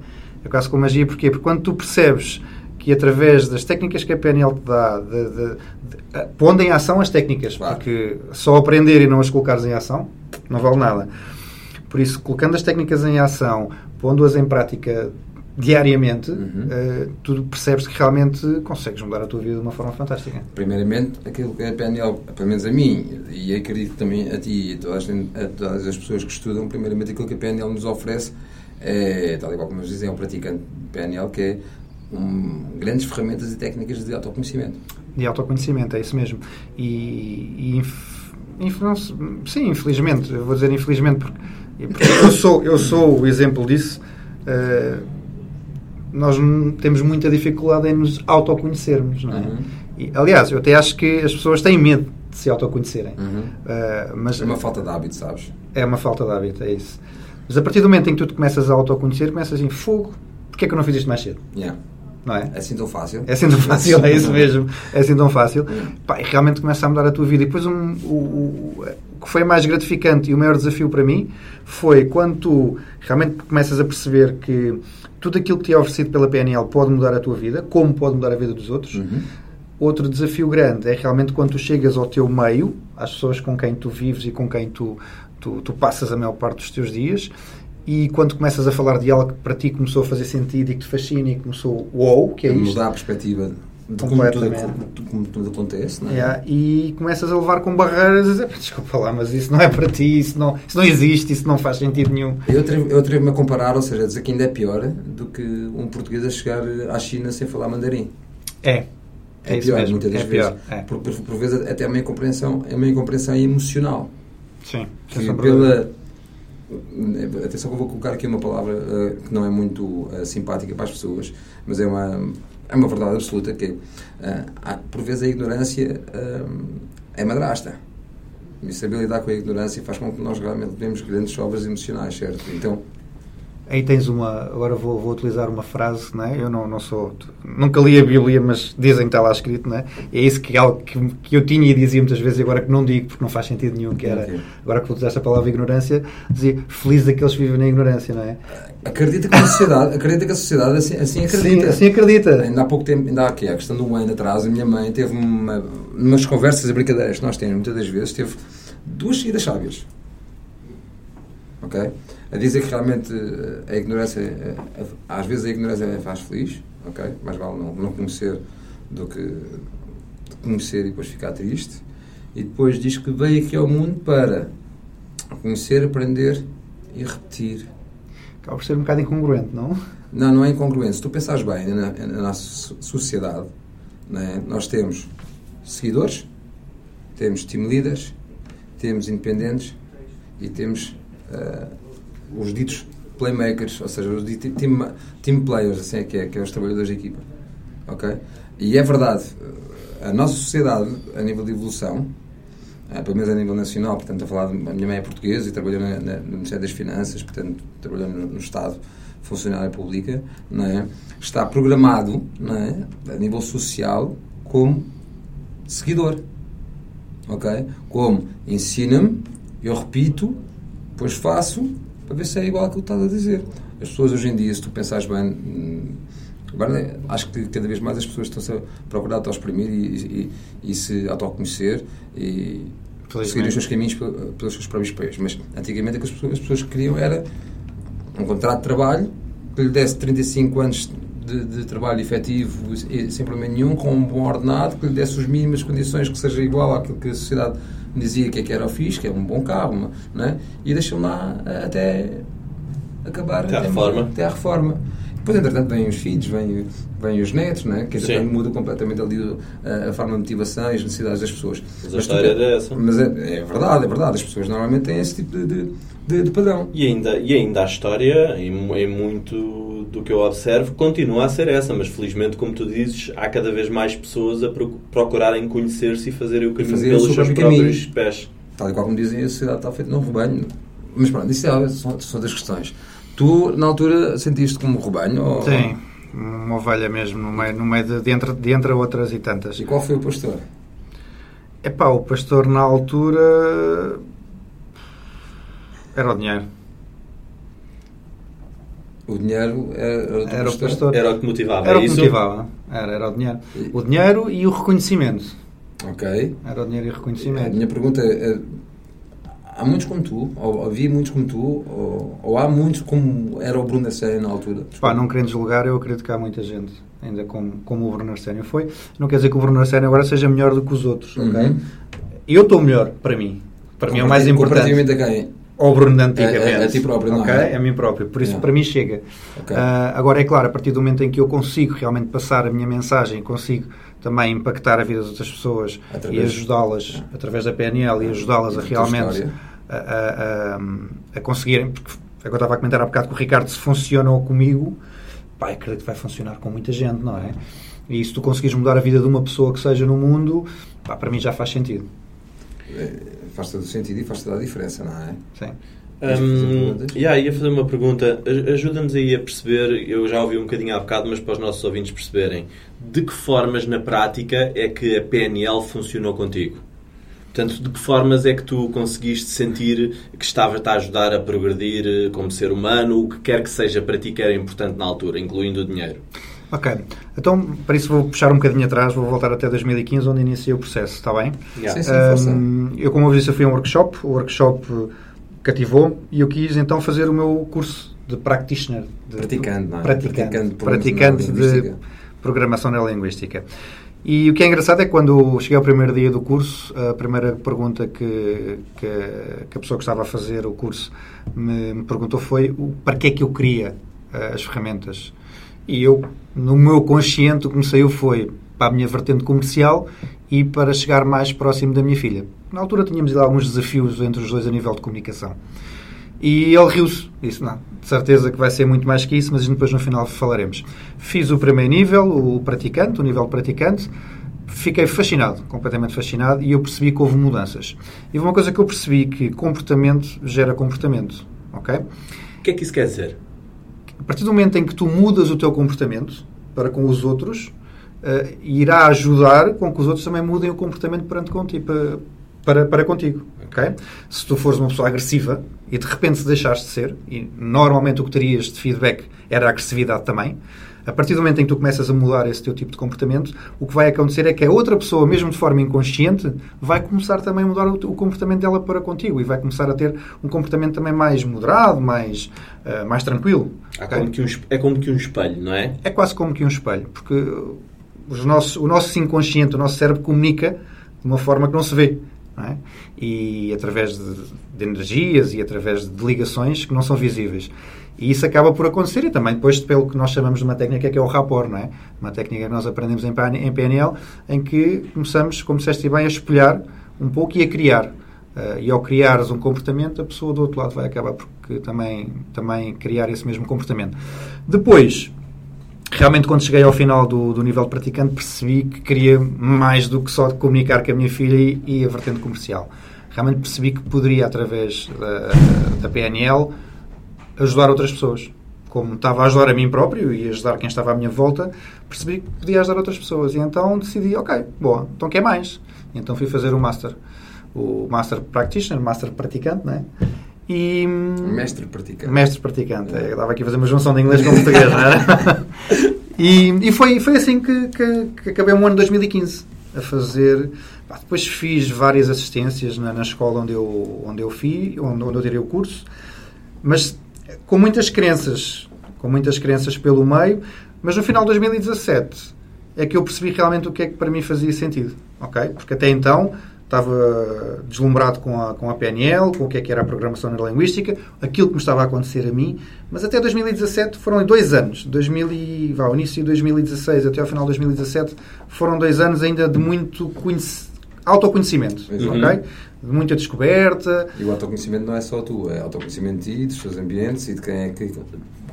É quase como magia, porquê? Porque quando tu percebes que através das técnicas que a PNL te dá, de, de, de, pondo em ação as técnicas, claro. porque só aprender e não as colocares em ação não vale nada. Por isso, colocando as técnicas em ação, pondo-as em prática diariamente, Uhum. eh, tu percebes que realmente consegues mudar a tua vida de uma forma fantástica. Primeiramente, aquilo que a PNL, pelo menos a mim, e acredito também a ti e a todas, as- a todas as pessoas que estudam, primeiramente aquilo que a PNL nos oferece é, tal e qual como nos dizem, é um praticante de PNL, que é um, grandes ferramentas e técnicas de autoconhecimento. De autoconhecimento, é isso mesmo. E, e inf- inf- sim, infelizmente, eu vou dizer infelizmente porque, porque eu, sou, eu sou o exemplo disso. eh, nós temos muita dificuldade em nos autoconhecermos, não é? Uhum. E, aliás, eu até acho que as pessoas têm medo de se autoconhecerem. Uhum. Eh, mas É uma falta de hábito, sabes? é uma falta de hábito, é isso. Mas a partir do momento em que tu te começas a autoconhecer, começas em fogo. Porquê é que eu não fiz isto mais cedo? Yeah. Não é? É assim tão fácil. É assim tão fácil, é isso mesmo. É assim tão fácil. Pá, e realmente começa a mudar a tua vida. E depois um, o, o- o que foi mais gratificante e o maior desafio para mim foi quando tu realmente começas a perceber que tudo aquilo que te é oferecido pela PNL pode mudar a tua vida, como pode mudar a vida dos outros. Uhum. Outro desafio grande é realmente quando tu chegas ao teu meio, às pessoas com quem tu vives e com quem tu, tu, tu passas a maior parte dos teus dias, e quando começas a falar de algo que para ti começou a fazer sentido e que te fascina e começou wow, que é isto. Mudar a perspectiva de como tudo, Completamente. de como tudo acontece, não é? Yeah, e começas a levar com barreiras a dizer, desculpa lá, mas isso não é para ti, isso não, isso não existe, isso não faz sentido nenhum. Eu atrevo- eu atrevo-me a comparar, ou seja, a dizer que ainda é pior do que um português a chegar à China sem falar mandarim. É. É, isso pior, mesmo, muitas das é vezes. pior. É. Por, por, por vezes até é uma incompreensão, é uma incompreensão emocional. Sim, Que dúvida. pela, atenção que eu vou colocar aqui uma palavra eh, que não é muito eh, simpática para as pessoas, mas é uma, é uma verdade absoluta que há- por vezes a ignorância é madrasta. E saber lidar com a ignorância faz com que nós realmente temos grandes sobras emocionais, certo? Então, Aí tens uma. Agora vou, vou utilizar uma frase, não é? Eu não, não sou. Nunca li a Bíblia, mas dizem que está lá escrito, não é? É isso que, é algo que, que eu tinha e dizia muitas vezes, e agora que não digo porque não faz sentido nenhum, que era. Agora que vou usar esta palavra ignorância, dizia feliz daqueles que vivem na ignorância, não é? acredita que a sociedade, acredita que a sociedade assim, assim acredita. Sim, assim acredita. Ainda há pouco tempo, ainda há aqui, a questão de um ano atrás, a minha mãe teve uma, umas conversas e brincadeiras que nós temos muitas das vezes, teve duas saídas sábias. Ok? A dizer que realmente eh, a ignorância, eh, às vezes a ignorância faz feliz, ok? Mais vale não, não conhecer do que conhecer e depois ficar triste. E depois diz que veio aqui ao mundo para conhecer, aprender e repetir. Acaba por ser um bocado incongruente, não? Não, não é incongruente. Se tu pensares bem na, na nossa so- sociedade, né, nós temos seguidores, temos team leaders, temos independentes e temos eh, os ditos playmakers, ou seja, os team, team players, assim é que é, que é os trabalhadores de equipa. Ok? E é verdade, a nossa sociedade, a nível de evolução, eh, pelo menos a nível nacional, portanto, a falar, a minha mãe é portuguesa e trabalhou na, na- no Ministério das Finanças, portanto, trabalhou no, no Estado, funcionária pública, não é? está programado, não é? a nível social, como seguidor. Ok? Como ensina-me, eu repito, depois faço, para ver se é igual àquilo que estás a dizer. As pessoas hoje em dia, se tu pensares bem, hum, agora acho que cada vez mais as pessoas estão-se a procurar auto-exprimir e, e, e se autoconhecer e Felizmente. seguir os seus caminhos pel- pelos seus próprios pés. Mas antigamente o que as pessoas, as pessoas queriam era um contrato de trabalho que lhe desse 35 anos de, de trabalho efetivo sem problema nenhum, com um bom ordenado, que lhe desse as mínimas condições que seja igual àquilo que a sociedade dizia que é que era o fixe, que é um bom carro, uma- não é? e deixam lá eh, até acabar Até à reforma. até à reforma. Depois, entretanto, vêm os filhos, vêm, vêm os netos, não é? que entretanto muda completamente ali a, a forma de motivação e as necessidades das pessoas. Mas a tu- história era essa. Mas é, é verdade, é verdade. As pessoas normalmente têm esse tipo de, de, de- de padrão. E ainda, e ainda a história, mu- em muito do que eu observo, continua a ser essa, mas felizmente, como tu dizes, há cada vez mais pessoas a procu- procurarem conhecer-se e fazerem o caminho fazer pelos seu seus próprio próprios caminho. pés. Tal e qual como dizem, a sociedade está feita num rebanho. Mas pronto, isso é, são, são das questões. Tu, na altura, sentiste como um rebanho? Ou... Sim, uma ovelha mesmo, no meio, no meio de, de, entre, de entre outras e tantas. E qual foi o pastor? Epá, o pastor na altura era o dinheiro. O dinheiro era, era Era o pastor. Era o que motivava. Era o é que isso? motivava. Era, era o dinheiro. O dinheiro e o reconhecimento. Ok. Era o dinheiro e o A reconhecimento. minha pergunta é: há muitos como tu, ou havia muitos como tu, ou, ou há muitos como era o Bruno Arsénio na altura? Pá, não querendo deslugar, eu acredito que há muita gente, ainda como, como o Bruno Arsénio foi. Não quer dizer que o Bruno Arsénio agora seja melhor do que os outros, ok? Uhum. Eu estou melhor, para mim. Para mim é o mais importante. Comparativamente a quem? Ao Bruno de antigamente. É- é a ti próprio, não Ok? é? A mim próprio. Por isso, Yeah. para mim, chega. Ok. Ah, agora, é claro, a partir do momento em que eu consigo realmente passar a minha mensagem, consigo também impactar a vida das outras pessoas Através- e ajudá-las através da PNL e ajudá-las a realmente a, a- a- a conseguirem, porque eu estava a comentar há bocado com o Ricardo, se funcionam comigo, pá, acredito que vai funcionar com muita gente, não é? E se tu conseguires mudar a vida de uma pessoa que seja no mundo, pá, para mim já faz sentido. É, Faz todo o sentido e faz toda a diferença, não é? Sim. Perguntas? yeah, ia fazer uma pergunta. Aj- Ajuda-nos aí a perceber, eu já ouvi um bocadinho há bocado, mas para os nossos ouvintes perceberem, de que formas na prática é que a PNL funcionou contigo? Portanto, de que formas é que tu conseguiste sentir que estava-te a ajudar a progredir eh, como ser humano, o que quer que seja para ti que era importante na altura, incluindo o dinheiro? Ok, então para isso vou puxar um bocadinho atrás, vei voltar até 2015, onde iniciei o processo, está bem? Yeah. Sim, sim. Hum, eu, como eu disse, eu fui a um workshop, o workshop cativou e eu quis então fazer o meu curso de practitioner. De, Praticante, não é? Praticante, Praticante de praticante de neurolinguística. programação neurolinguística. E o que é engraçado é que quando cheguei ao primeiro dia do curso, a primeira pergunta que, que, que a pessoa que estava a fazer o curso me, me perguntou foi o, para que é que eu queria eh, as ferramentas. E eu, no meu consciente, o que me saiu foi para a minha vertente comercial e para chegar mais próximo da minha filha. Na altura tínhamos alguns desafios entre os dois a nível de comunicação. E ele riu-se. Disse, não, de certeza que vai ser muito mais que isso, mas depois no final falaremos. Fiz o primeiro nível, o praticante, o nível praticante. Fiquei fascinado, completamente fascinado, e eu percebi que houve mudanças. E uma coisa que eu percebi que comportamento gera comportamento, ok? O que é que isso quer dizer? A partir do momento em que tu mudas o teu comportamento para com os outros, eh, irá ajudar com que os outros também mudem o comportamento perante contigo, para, para, para contigo. ok? Se tu fores uma pessoa agressiva e de repente se deixares de ser, e normalmente o que terias de feedback era agressividade também, a partir do momento em que tu começas a mudar esse teu tipo de comportamento, o que vai acontecer é que a outra pessoa, mesmo de forma inconsciente, vai começar também a mudar o, o comportamento dela para contigo e vai começar a ter um comportamento também mais moderado, mais, eh, mais tranquilo. Ok? como um é como que um espelho, não é? é quase como que um espelho, porque os nossos, o nosso inconsciente, o nosso cérebro comunica de uma forma que não se vê. é? E através de, de energias e através de ligações que não são visíveis. E isso acaba por acontecer e também depois pelo que nós chamamos de uma técnica que é o rapport, não é? Uma técnica que nós aprendemos em PN em PNL, em que começamos, como disseste bem, a espelhar um pouco e a criar. Uh, e ao criares um comportamento, a pessoa do outro lado vai acabar por também, também criar esse mesmo comportamento. Depois, realmente quando cheguei ao final do, do nível de praticante percebi que queria mais do que só comunicar com a minha filha e, e a vertente comercial. Realmente percebi que poderia, através da, da PNL, ajudar outras pessoas. Como estava a ajudar a mim próprio e ajudar quem estava à minha volta, percebi que podia ajudar outras pessoas. E então decidi, ok, boa, então quer mais? E então fui fazer o Master. O Master Practitioner, Master Praticante, né? E... Mestre praticante. Mestre praticante. Eu estava aqui a fazer uma junção de inglês com português, não era? E, e foi, foi assim que, que, que acabei o ano de 2015 a fazer. Pá, depois fiz várias assistências na, na escola onde eu, onde eu fui, onde, onde eu tirei o curso, mas com muitas crenças, com muitas crenças pelo meio. Mas no final de 2017 é que eu percebi realmente o que é que para mim fazia sentido, ok? Porque até então estava deslumbrado com a, com a PNL, com o que é que era a programação neurolinguística, aquilo que me estava a acontecer a mim, mas até 2017 foram dois anos, 2000 e, vá, início de 2016 até ao final de 2017, foram dois anos ainda de muito conhec- autoconhecimento, Uhum. ok? De muita descoberta, E o autoconhecimento não é só tu, é autoconhecimento de ti, dos teus ambientes e de quem é que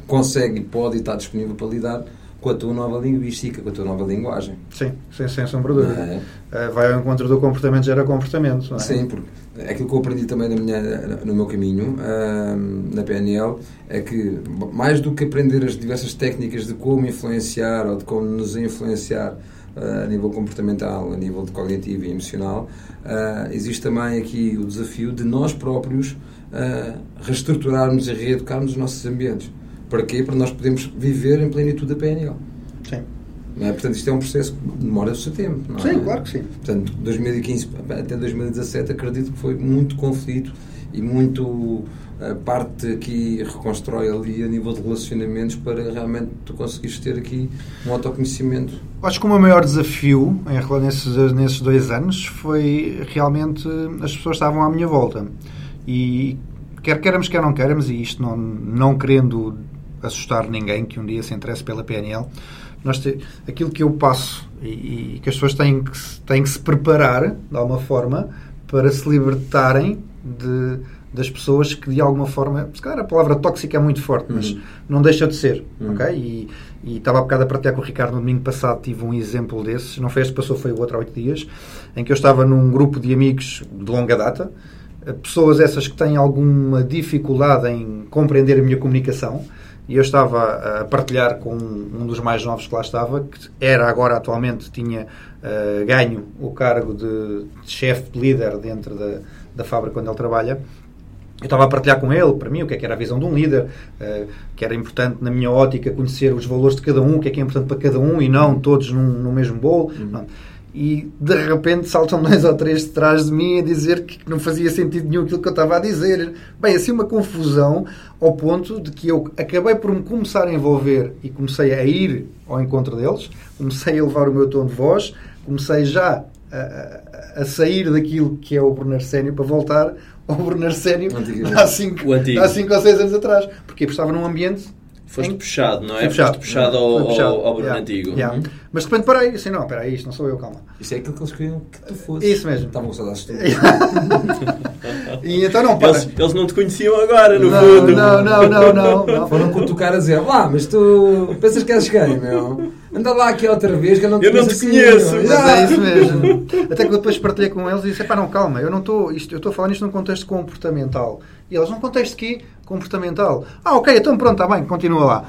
consegue e pode e está disponível para lidar com a tua nova linguística, com a tua nova linguagem. sim, sem, sem sombra de dúvida. é? Uh, vai ao encontro do comportamento, gera comportamento, não é? Sim, porque aquilo que eu aprendi também na minha, no meu caminho, ahm, na PNL, é que mais do que aprender as diversas técnicas de como influenciar ou de como nos influenciar a nível comportamental, a nível de cognitivo e emocional, ah, existe também aqui o desafio de nós próprios ah, reestruturarmos e reeducarmos os nossos ambientes. Para quê? Para nós podermos viver em plenitude da PNL. Sim. É? Portanto, isto é um processo que demora o seu tempo. Não Sim, é? claro que sim. Portanto, 2015 até 2017 acredito que foi muito conflito e muito a parte aqui reconstrói ali a nível de relacionamentos para realmente tu conseguires ter aqui um autoconhecimento. Acho que o meu maior desafio em, nesses, nesses dois anos foi realmente as pessoas estavam à minha volta. E quer queiramos, quer não queiramos, e isto não, não querendo assustar ninguém que um dia se interesse pela PNL, nós te, aquilo que eu passo e, e, que as pessoas têm que, têm que se preparar de alguma forma para se libertarem de, das pessoas que de alguma forma, se calhar a palavra tóxica é muito forte, mas uhum. não deixa de ser, uhum. ok? E, e estava há bocado a partilhar com o Ricardo no domingo passado, tive um exemplo desses, não foi este que passou, foi o outro há oito dias, em que eu estava num grupo de amigos de longa data, pessoas essas que têm alguma dificuldade em compreender a minha comunicação, e eu estava a partilhar com um dos mais novos que lá estava, que era agora atualmente, tinha uh, ganho o cargo de, de chefe de líder dentro da, da fábrica onde ele trabalha, eu estava a partilhar com ele, para mim, o que é que era a visão de um líder, uh, que era importante, na minha ótica, conhecer os valores de cada um, o que é que é importante para cada um e não todos num, no mesmo bolo. Uhum. E de repente saltam dois ou três de trás de mim a dizer que não fazia sentido nenhum aquilo que eu estava a dizer. Bem, assim, uma confusão ao ponto de que eu acabei por me começar a envolver e comecei a ir ao encontro deles, comecei a levar o meu tom de voz, comecei já a, a sair daquilo que é o Bruno Arsénio para voltar ao Bruno Arsénio há 5 ou 6 anos atrás. Porque estava num ambiente Foste em... puxado, não é? Puxado. Foste puxado ao, puxado. ao, ao Bruno yeah. Antigo. Yeah. Uhum. Mas de repente parei, assim, não, espera aí, isto não sou eu, calma. Isso é aquilo que eles queriam que tu fosses. Isso mesmo. Estavam saudades de E então não, para. Eles, eles, não te conheciam agora, no não, fundo. Não, não, não, não. não. Foram cutucar a dizer, lá, mas tu pensas que és quem, meu? Anda lá aqui outra vez que eu não te, eu não te assim, conheço. Mas é isso mesmo. Até que eu depois partilhei com eles e disse, pá, não, calma, eu não estou, eu estou a falar nisto num contexto comportamental. E eles, num contexto aqui comportamental. Ah, ok, então pronto, está bem, continua lá.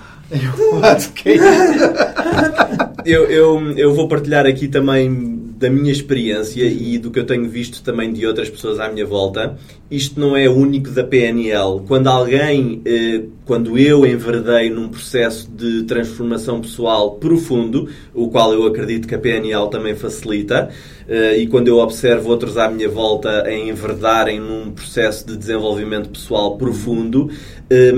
Eu, eu, eu vou partilhar aqui também da minha experiência e do que eu tenho visto também de outras pessoas à minha volta, isto não é único da PNL. Quando alguém, eh, quando eu enverdei num processo de transformação pessoal profundo, o qual eu acredito que a PNL também facilita, eh, e quando eu observo outros à minha volta a enverdarem num processo de desenvolvimento pessoal profundo, eh,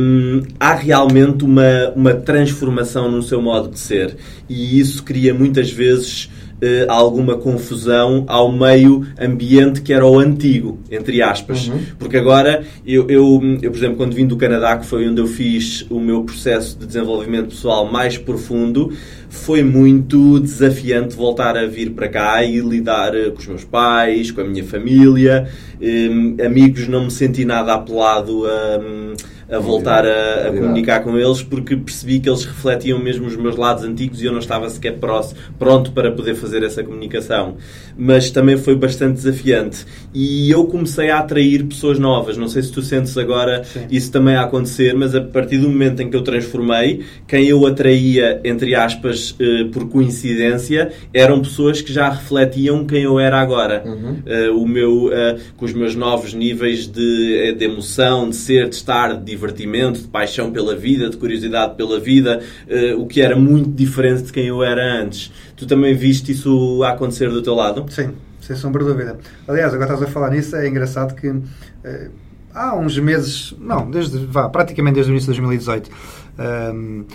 há realmente uma, uma transformação no seu modo de ser. E isso cria muitas vezes uh, alguma confusão ao meio ambiente que era o antigo, entre aspas. Uhum. Porque agora, eu, eu, eu, por exemplo, quando vim do Canadá, que foi onde eu fiz o meu processo de desenvolvimento pessoal mais profundo, foi muito desafiante voltar a vir para cá e lidar eh, com os meus pais, com a minha família. Um, amigos, não me senti nada apelado a a voltar a, a comunicar com eles porque percebi que eles refletiam mesmo os meus lados antigos e eu não estava sequer pronto para poder fazer essa comunicação. Mas também foi bastante desafiante. E eu comecei a atrair pessoas novas. Não sei se tu sentes agora Sim. isso também a acontecer, mas a partir do momento em que eu transformei, quem eu atraía, entre aspas, eh, por coincidência, eram pessoas que já refletiam quem eu era agora. Uhum. Uh, o meu, uh, com os meus novos níveis de, de emoção, de ser, de estar, de divertimento, de paixão pela vida, de curiosidade pela vida, uh, o que era muito diferente de quem eu era antes. Tu também viste isso a acontecer do teu lado? Sim, sem sombra de dúvida. Aliás, agora estás a falar nisso, é engraçado que uh, há uns meses, não, desde, vá, praticamente desde o início de 2018, um,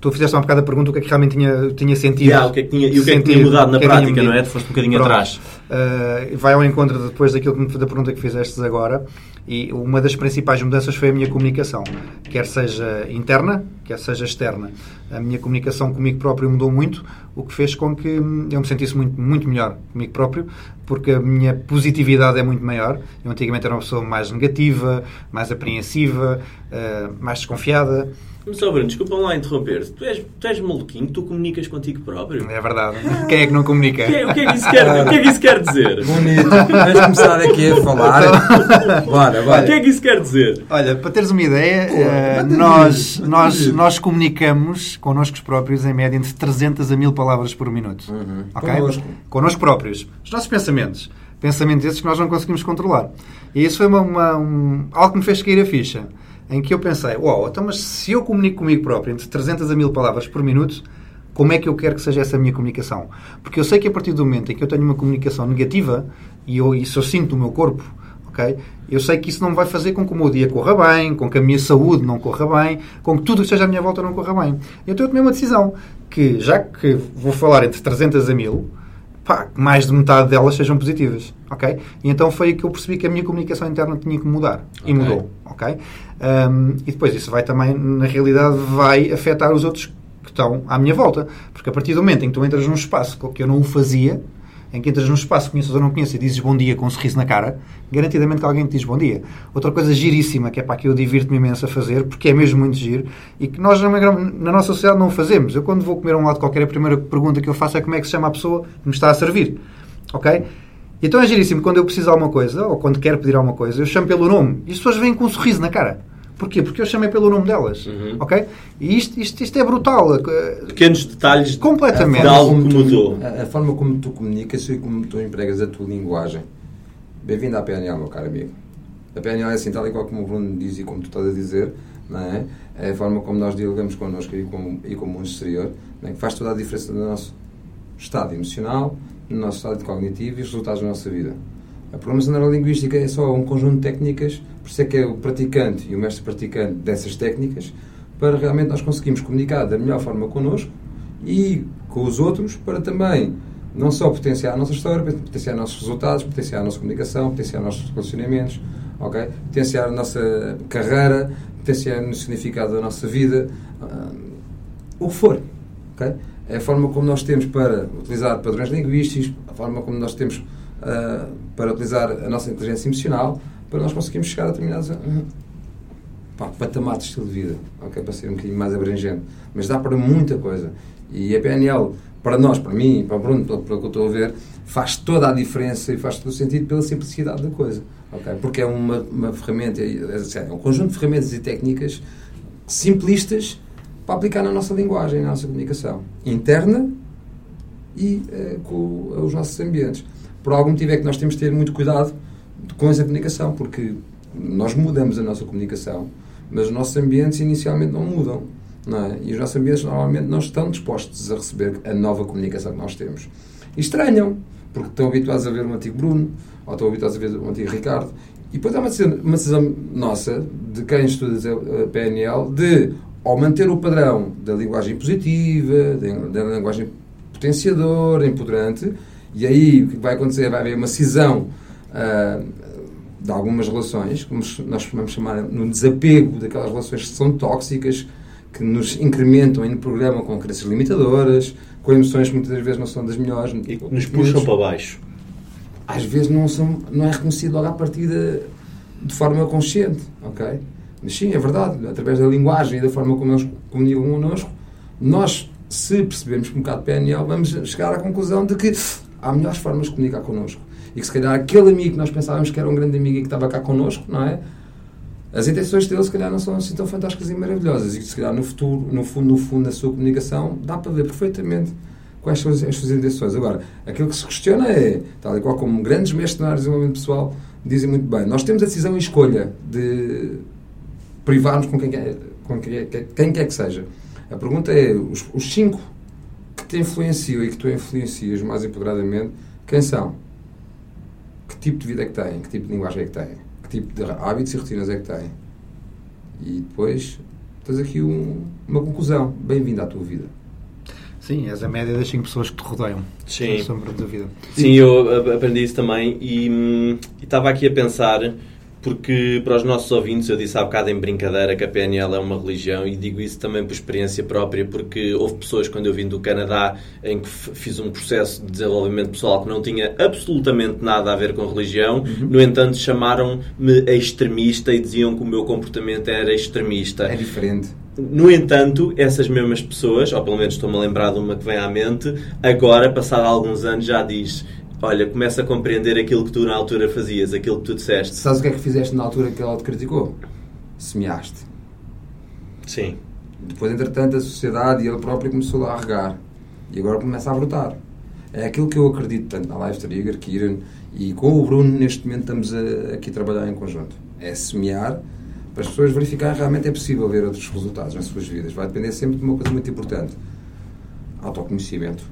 tu fizeste uma bocada a pergunta o que é que realmente tinha, tinha sentido. Yeah, o que é que tinha, e o que é que tinha mudado na prática, não é? Tu foste um bocadinho Pronto. atrás. Uh, vai ao encontro depois daquilo que, da pergunta que fizeste agora. E uma das principais mudanças foi a minha comunicação, quer seja interna, quer seja externa. A minha comunicação comigo próprio mudou muito, o que fez com que eu me sentisse muito, muito melhor comigo próprio, porque a minha positividade é muito maior. Eu antigamente era uma pessoa mais negativa, mais apreensiva, uh, mais desconfiada. Só Bruno, desculpa lá interromper. Tu és, tu és maluquinho, tu comunicas contigo próprio. É verdade. Quem é que não comunica? Que, o, que é que isso quer, o que é que isso quer dizer? Bonito. Vamos começar aqui a falar. bora, bora. O que é que isso quer dizer? Olha, para teres uma ideia, Pô, uh, nós, nós, nós comunicamos connosco próprios em média entre 300 a 1000 palavras por minuto. Uhum. Okay? Connosco. Connosco próprios. Os nossos pensamentos. Pensamentos esses que nós não conseguimos controlar. E isso foi uma, uma um, algo que me fez cair a ficha em que eu pensei, uau, então, mas se eu comunico comigo próprio entre 300 a 1000 palavras por minuto, como é que eu quero que seja essa minha comunicação? Porque eu sei que a partir do momento em que eu tenho uma comunicação negativa, e eu, isso eu sinto no meu corpo, ok? Eu sei que isso não vai fazer com que o meu dia corra bem, com que a minha saúde não corra bem, com que tudo que esteja à minha volta não corra bem. Então eu tomei uma decisão que, já que vou falar entre 300 a 1000, pá, mais de metade delas sejam positivas, ok? E então foi aí que eu percebi que a minha comunicação interna tinha que mudar. E Ok. mudou, ok? Um, e depois isso vai também, na realidade, vai afetar os outros que estão à minha volta. Porque a partir do momento em que tu entras num espaço que eu não o fazia, em que entras num espaço, conheces ou não conheces, e dizes bom dia com um sorriso na cara, garantidamente que alguém te diz bom dia. Outra coisa giríssima, que é para que eu divirto-me imenso a fazer, porque é mesmo muito giro, e que nós na, nossa sociedade não fazemos. Eu quando vou comer um lado qualquer, a primeira pergunta que eu faço é como é que se chama a pessoa que me está a servir. Ok? Então é giríssimo quando eu preciso de alguma coisa, ou quando quero pedir alguma coisa, eu chamo pelo nome, e as pessoas vêm com um sorriso na cara. Porquê? Porque eu chamei pelo nome delas. Uhum. Ok? E isto, isto, isto é brutal. Pequenos detalhes Completamente. de algo que mudou. A, a forma como tu comunicas e como tu empregas a tua linguagem. Bem-vindo à PNL, meu caro amigo. A PNL é assim, tal e qual como o Bruno diz e como tu estás a dizer, não é? É a forma como nós dialogamos connosco e com, e com o mundo exterior, é? que faz toda a diferença no nosso estado emocional, no nosso estado cognitivo e os resultados da nossa vida. A programação neurolinguística é só um conjunto de técnicas, por isso é que é o praticante e o mestre praticante dessas técnicas, para realmente nós conseguirmos comunicar da melhor forma connosco e com os outros, para também não só potenciar a nossa história, potenciar nossos resultados, potenciar a nossa comunicação, potenciar nossos relacionamentos, ok? potenciar a nossa carreira, potenciar o significado da nossa vida, ah, o que for. ok? É a forma como nós temos para utilizar padrões linguísticos, a forma como nós temos ah, para utilizar a nossa inteligência emocional, para nós conseguirmos chegar a determinados pá, patamar de estilo de vida, ok? para ser um bocadinho mais abrangente. Mas dá para muita coisa. E a PNL, para nós, para mim, para o Bruno, pelo, pelo que eu estou a ver, faz toda a diferença e faz todo o sentido pela simplicidade da coisa. ok? Porque é uma, uma ferramenta, é, é um conjunto de ferramentas e técnicas simplistas para aplicar na nossa linguagem, na nossa comunicação interna e eh, com os nossos ambientes. Por algum motivo é que nós temos de ter muito cuidado com essa comunicação, porque nós mudamos a nossa comunicação, mas os nossos ambientes inicialmente não mudam. Não é? E os nossos ambientes normalmente não estão dispostos a receber a nova comunicação que nós temos. E estranham, porque estão habituados a ver o antigo Bruno, ou estão habituados a ver o antigo Ricardo. E depois há uma decisão, uma decisão nossa, de quem estuda a PNL, de ou manter o padrão da linguagem positiva, da linguagem potenciadora, empoderante, e aí o que vai acontecer? Vai haver uma cisão ah, de algumas relações, como nós vamos chamar no desapego daquelas relações que são tóxicas, que nos incrementam e nos programam com crenças limitadoras, com emoções que muitas vezes não são das melhores. E que nos puxam para baixo. Às vezes não, são, não é reconhecido logo à partida de forma consciente, ok? Mas sim, é verdade, através da linguagem e da forma como eles comunicam connosco, nós, se percebermos um bocado de PNL, vamos chegar à conclusão de que há melhores formas de comunicar connosco. E que se calhar aquele amigo que nós pensávamos que era um grande amigo e que estava cá connosco, não é? As intenções dele, se calhar, não são assim tão fantásticas e maravilhosas. E que, se calhar, no futuro, no fundo, no fundo, na sua comunicação, dá para ver perfeitamente quais são as, as suas intenções. Agora, aquilo que se questiona é, tal e qual como grandes área de desenvolvimento pessoal dizem muito bem, nós temos a decisão e escolha de privarmos com quem quer, com quem, quem quer que seja. A pergunta é, os, os cinco que te influenciam e que tu influencias mais empoderadamente, quem são? Que tipo de vida é que têm? Que tipo de linguagem é que têm? Que tipo de hábitos e rotinas é que têm? E depois tens aqui um, uma conclusão. Bem-vindo à tua vida. Sim, és a média das 5 pessoas que te rodeiam. Sim. Sombra de dúvida. Sim, eu aprendi isso também hum, e estava aqui a pensar, porque para os nossos ouvintes, eu disse há bocado em brincadeira que a PNL é uma religião e digo isso também por experiência própria, porque houve pessoas quando eu vim do Canadá em que fiz um processo de desenvolvimento pessoal que não tinha absolutamente nada a ver com religião, Uhum. no entanto chamaram-me extremista e diziam que o meu comportamento era extremista. É diferente. No entanto, essas mesmas pessoas, ou pelo menos estou-me a lembrar de uma que vem à mente, agora, passado alguns anos, já diz: Olha, começa a compreender aquilo que tu na altura fazias, aquilo que tu disseste. Sabes o que é que fizeste na altura que ela te criticou? Semeaste. Sim. Depois, entretanto, a sociedade e ele próprio começou a regar. E agora começa a brotar. É aquilo que eu acredito tanto na Live Trigger, Kieran e com o Bruno, neste momento estamos a, aqui a trabalhar em conjunto. É semear para as pessoas verificarem realmente é possível ver outros resultados nas suas vidas. Vai depender sempre de uma coisa muito importante: autoconhecimento,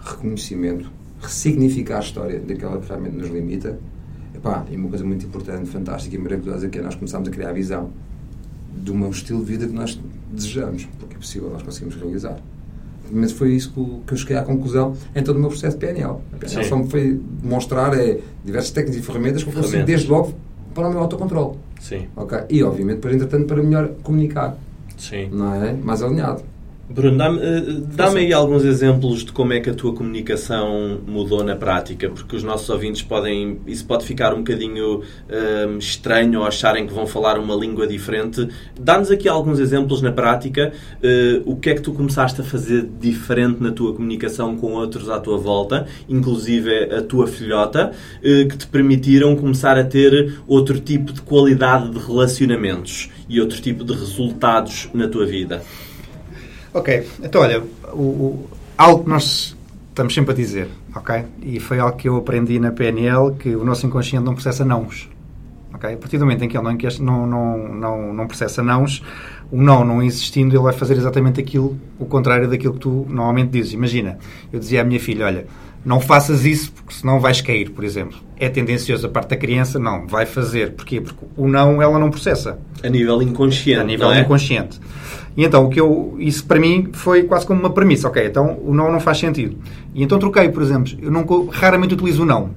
reconhecimento, ressignificar a história daquela que realmente nos limita, Epá, e uma coisa muito importante, fantástica e maravilhosa que é nós começámos a criar a visão de um estilo de vida que nós desejamos, porque é possível nós conseguimos realizar. Mas foi isso que eu cheguei à conclusão em todo o meu processo de PNL. A PNL Sim. só me foi demonstrar é, diversas técnicas e ferramentas que eu Ferramentas. desde logo para o meu autocontrole. Sim, ok? E, obviamente, depois, entretanto, para melhor comunicar, sim. não é? Mais alinhado. Bruno, dá-me eh, dá-me aí alguns exemplos de como é que a tua comunicação mudou na prática, porque os nossos ouvintes podem. Isso pode ficar um bocadinho ehm, estranho ou acharem que vão falar uma língua diferente. Dá-nos aqui alguns exemplos na prática. eh, o que é que tu começaste a fazer diferente na tua comunicação com outros à tua volta, inclusive a tua filhota, eh, que te permitiram começar a ter outro tipo de qualidade de relacionamentos e outro tipo de resultados na tua vida? Ok, então olha, o, o- algo que nós estamos sempre a dizer, ok? E foi algo que eu aprendi na PNL, que o nosso inconsciente não processa nãos. Ok? A partir do momento em que ele não, não, não, não processa nãos, o não não existindo, ele vai fazer exatamente aquilo, o contrário daquilo que tu normalmente dizes. Imagina, eu dizia à minha filha, olha, não faças isso porque senão vais cair, por exemplo. É tendencioso a parte da criança? Não, vai fazer. Porquê? Porque o não ela não processa A nível inconsciente. a nível é? inconsciente. E então, o que eu, isso para mim foi quase como uma premissa. Ok, então o não não faz sentido. E então troquei, por exemplo, eu não, raramente utilizo o não.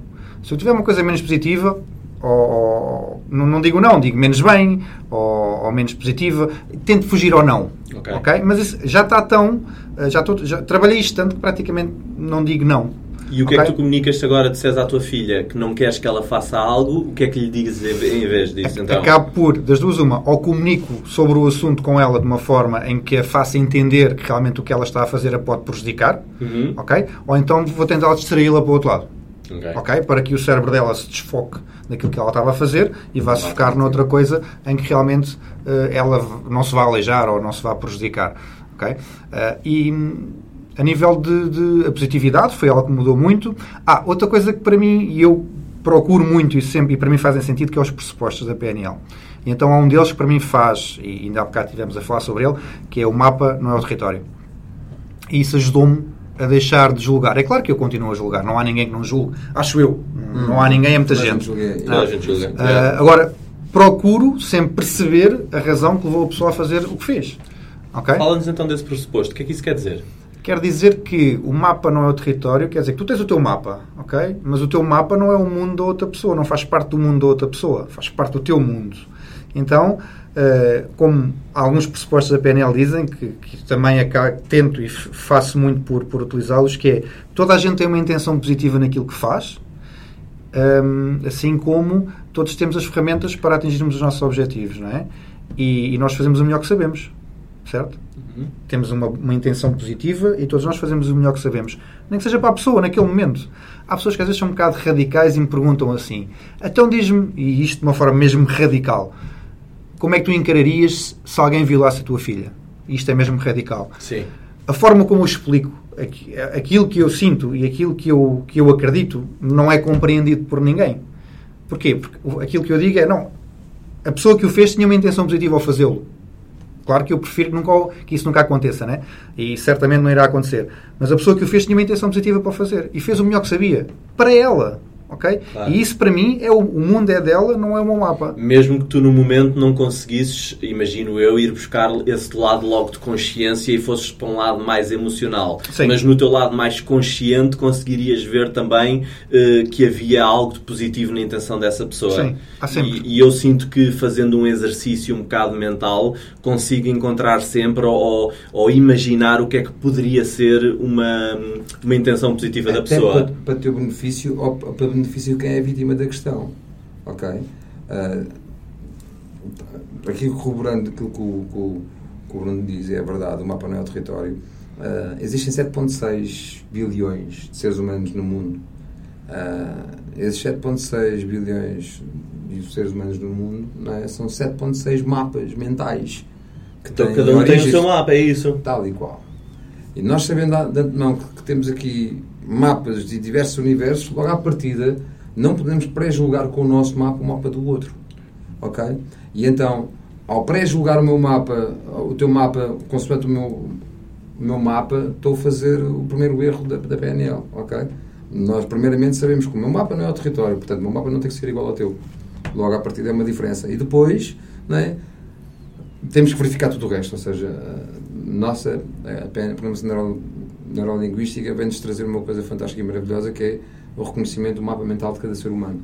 Se eu tiver uma coisa menos positiva, ou, não, não digo não, digo menos bem, ou, ou menos positiva, tento fugir ao não. Ok. Mas isso já está tão. eh, Já, já trabalhei isto tanto que praticamente não digo não. E o que é Ok? que tu comunicas agora disseres à tua filha que não queres que ela faça algo? O que é que lhe dizes em vez disso? Então? Acabo por, das duas, uma, ou comunico sobre o assunto com ela de uma forma em que a faça entender que realmente o que ela está a fazer a pode prejudicar, Uhum. ok? Ou então vou tentar distraí-la para o outro lado, Ok. ok? Para que o cérebro dela se desfoque daquilo que ela estava a fazer e vá se focar noutra coisa em que realmente eh, ela não se vá aleijar ou não se vá prejudicar, ok? Eh, e a nível de, de a positividade foi algo que mudou muito. Ah, outra coisa que para mim, e eu procuro muito e sempre, e para mim fazem sentido, que é os pressupostos da PNL. E então há um deles que para mim faz, e ainda há bocado estivemos a falar sobre ele, que é o mapa não é o território. E isso ajudou-me a deixar de julgar. É claro que eu continuo a julgar, não há ninguém que não julgue. Acho eu. Não há ninguém, é muita gente. gente julga. Ah, agora, procuro sempre perceber a razão que levou a pessoa a fazer o que fez. Ok? Fala-nos então desse pressuposto. O que é que isso quer dizer? Quer dizer que o mapa não é o território, quer dizer que tu tens o teu mapa, ok? Mas o teu mapa não é o mundo da outra pessoa, não faz parte do mundo da outra pessoa, faz parte do teu mundo. Então, eh, como alguns pressupostos da PNL dizem, que, que também aca- tento e faço muito por, por utilizá-los, que é toda a gente tem uma intenção positiva naquilo que faz, hum, assim como todos temos as ferramentas para atingirmos os nossos objetivos, não é? E, e nós fazemos o melhor que sabemos, certo? Temos uma, uma intenção positiva e todos nós fazemos o melhor que sabemos. Nem que seja para a pessoa, naquele momento. Há pessoas que às vezes são um bocado radicais e me perguntam assim: então diz-me, e isto de uma forma mesmo radical, como é que tu encararias se alguém violasse a tua filha? Isto é mesmo radical Sim. a forma como eu explico aqui- aquilo que eu sinto e aquilo que eu, que eu acredito não é compreendido por ninguém. Porquê? Porque aquilo que eu digo é, não, a pessoa que o fez tinha uma intenção positiva ao fazê-lo. Claro que eu prefiro que, nunca, que isso nunca aconteça, né? E certamente não irá acontecer. Mas a pessoa que o fez tinha uma intenção positiva para fazer. E fez o melhor que sabia. Para ela. Ok? Claro. E isso para mim, é o, o mundo é dela, não é o meu mapa. Mesmo que tu no momento não conseguisses, imagino eu, ir buscar esse lado logo de consciência e fosses para um lado mais emocional. Sim. Mas no teu lado mais consciente conseguirias ver também eh, que havia algo de positivo na intenção dessa pessoa. Sim, há sempre. E, e eu sinto que fazendo um exercício um bocado mental consigo encontrar sempre ou, ou- imaginar o que é que poderia ser uma, uma intenção positiva da Até pessoa. Para, para teu benefício ou pa- para benefício quem é a vítima da questão. Ok? Ah, aqui corroborando aquilo que o, que, o, que o Bruno diz, é verdade, o mapa não é o território. Ah, existem 7,6 bilhões de seres humanos no mundo. Ah, esses 7,6 bilhões de seres humanos no mundo é? são 7,6 mapas mentais. Que Então cada um tem o seu mapa, é isso. tal e qual. E nós sabendo de antemão que, que temos aqui mapas de diversos universos, logo à partida não podemos pré-julgar com o nosso mapa o mapa do outro. Ok? E então, ao pré-julgar o meu mapa, o teu mapa, consoante o meu, o meu mapa, estou a fazer o primeiro erro da, da PNL. Ok? Nós, primeiramente, sabemos que o meu mapa não é o território, portanto, o meu mapa não tem que ser igual ao teu. Logo, a partir é uma diferença. E depois, não é? temos que verificar tudo o resto, ou seja, a nossa a programação neuro, neurolinguística vem-nos trazer uma coisa fantástica e maravilhosa que é o reconhecimento do mapa mental de cada ser humano.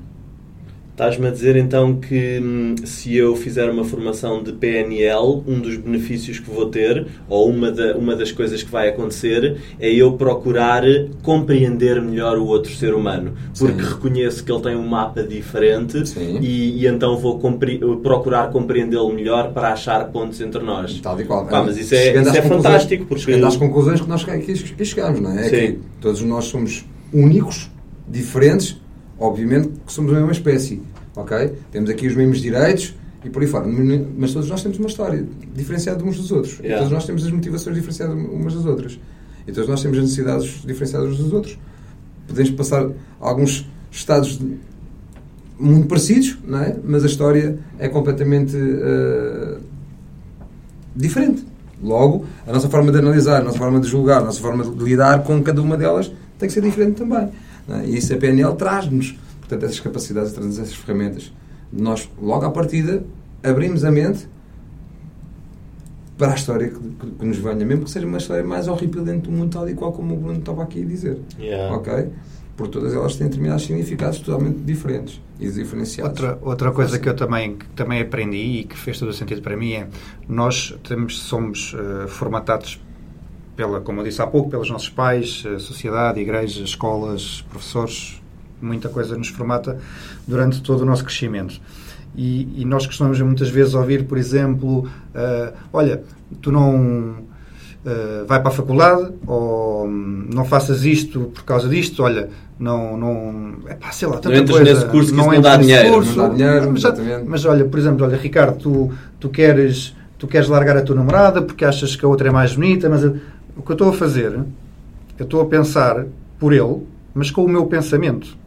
Estás-me a dizer então que hum, se eu fizer uma formação de PNL, um dos benefícios que vou ter, ou uma, da, uma das coisas que vai acontecer, é eu procurar compreender melhor o outro ser humano. Porque Sim. reconheço que ele tem um mapa diferente e, e, então vou compre procurar compreendê-lo melhor para achar pontos entre nós. Tal e qual. Pá, mas isso é, isso é fantástico. Porque... Chegando às conclusões que nós que chegamos, não é? é que todos nós somos únicos, diferentes, obviamente que somos a mesma espécie ok? Temos aqui os mesmos direitos e por aí fora. Mas todos nós temos uma história diferenciada uns dos outros. Yeah. E todos nós temos as motivações diferenciadas umas das outras. E todos nós temos as necessidades diferenciadas uns dos outros. Podemos passar alguns estados muito parecidos, não é? Mas a história é completamente uh, diferente. Logo, a nossa forma de analisar, a nossa forma de julgar, a nossa forma de lidar com cada uma delas tem que ser diferente também. É? E isso a PNL traz-nos portanto, essas capacidades, trazemos essas ferramentas. Nós, logo à partida, abrimos a mente para a história que, que, que, nos venha, mesmo que seja uma história mais horripilante do mundo, tal e qual como o Bruno estava aqui a dizer. Yeah. Ok? Porque todas elas têm determinados significados totalmente diferentes e diferenciados. Outra, outra coisa que eu também, que também aprendi e que fez todo o sentido para mim é nós temos, somos uh, formatados pela, como eu disse há pouco, pelos nossos pais, sociedade, igrejas, escolas, professores, muita coisa nos formata durante todo o nosso crescimento. E, e nós costumamos muitas vezes ouvir, por exemplo, uh, olha, tu não uh, vai para a faculdade ou um, não faças isto por causa disto, olha, não, não é pá, sei lá, tanta não coisa. Nesse curso não, não dá dinheiro. Curso, não dá dinheiro, mas, mas, olha, por exemplo, olha, Ricardo, tu, tu queres tu queres largar a tua namorada porque achas que a outra é mais bonita, mas o que eu estou a fazer, eu estou a pensar por ele, mas com o meu pensamento.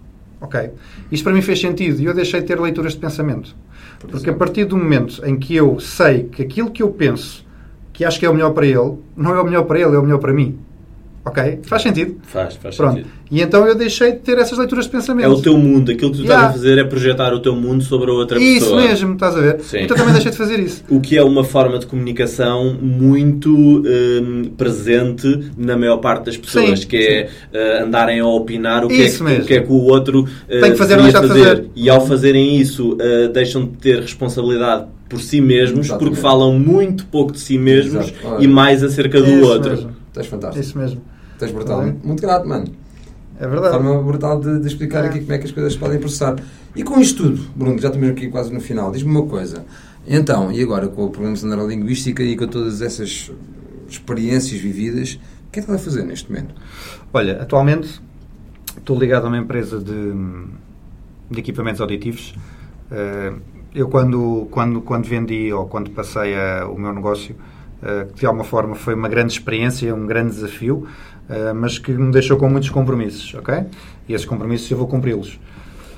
Ok? Isto para mim fez sentido e eu deixei de ter leituras de pensamento. Por Porque a partir do momento em que eu sei que aquilo que eu penso, que acho que é o melhor para ele, não é o melhor para ele, é o melhor para mim. Ok? Faz sentido? Faz, faz Pronto. sentido. E então eu deixei de ter essas leituras de pensamento. É o teu mundo. Aquilo que tu yeah. estás a fazer é projetar o teu mundo sobre a outra isso pessoa. Isso mesmo, estás a ver? Sim. Então também deixei de fazer isso. O que é uma forma de comunicação muito hum, presente na maior parte das pessoas, sim, que é uh, andarem a opinar o que, é que, o que, é que, o outro uh, tem que fazer ou deixar fazer. fazer. E ao fazerem isso, uh, deixam de ter responsabilidade por si mesmos, Exatamente. porque falam muito pouco de si mesmos e mais acerca do isso outro. Mesmo. Estás fantástico. Isso mesmo. Estás brutal. É? Muito grato, mano. É verdade. Forma brutal de, de explicar é. aqui como é que as coisas se podem processar. E com isto tudo, Bruno, já estamos aqui quase no final, diz-me uma coisa. Então, e agora com o problema de neurolinguística e com todas essas experiências vividas, o que é que está a fazer neste momento? Olha, atualmente estou ligado a uma empresa de, de equipamentos auditivos. Eh, eu, quando, quando, quando vendi ou quando passei a, o meu negócio, eh, que de alguma forma foi uma grande experiência, um grande desafio, eh, mas que me deixou com muitos compromissos, ok? E esses compromissos eu vou cumpri-los.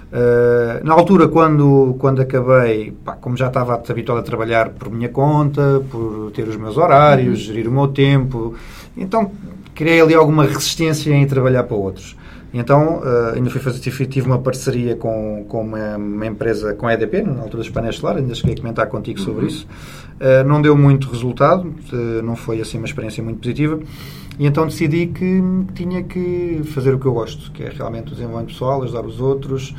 Uh, na altura, quando, quando acabei, pá, como já estava habituado a trabalhar por minha conta, por ter os meus horários, gerir o meu tempo, então criei ali alguma resistência em trabalhar para outros. Então, uh, ainda fui fazer, tive uma parceria com, com uma, uma, empresa, com a EDP, na altura dos painéis solares, ainda cheguei a comentar contigo sobre uhum. isso. Uh, não deu muito resultado, uh, não foi assim uma experiência muito positiva. E então decidi que tinha que fazer o que eu gosto, que é realmente o desenvolvimento pessoal, ajudar os outros.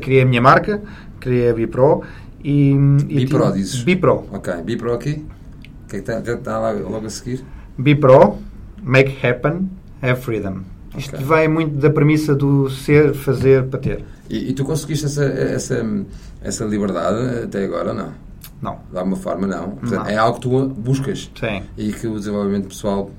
criei a minha marca, criei a Bipro. E, e Bipro, tinha, dizes? Bipro. Ok, Bipro aqui? O que é que está, está logo a seguir? Bipro, Make Happen, Have Freedom. Isto okay. vem muito da premissa do ser, fazer, para ter. E, e, tu conseguiste essa, essa, essa liberdade até agora, não? Não. De alguma forma, não. Portanto, não. É algo que tu buscas. Sim. E que o desenvolvimento pessoal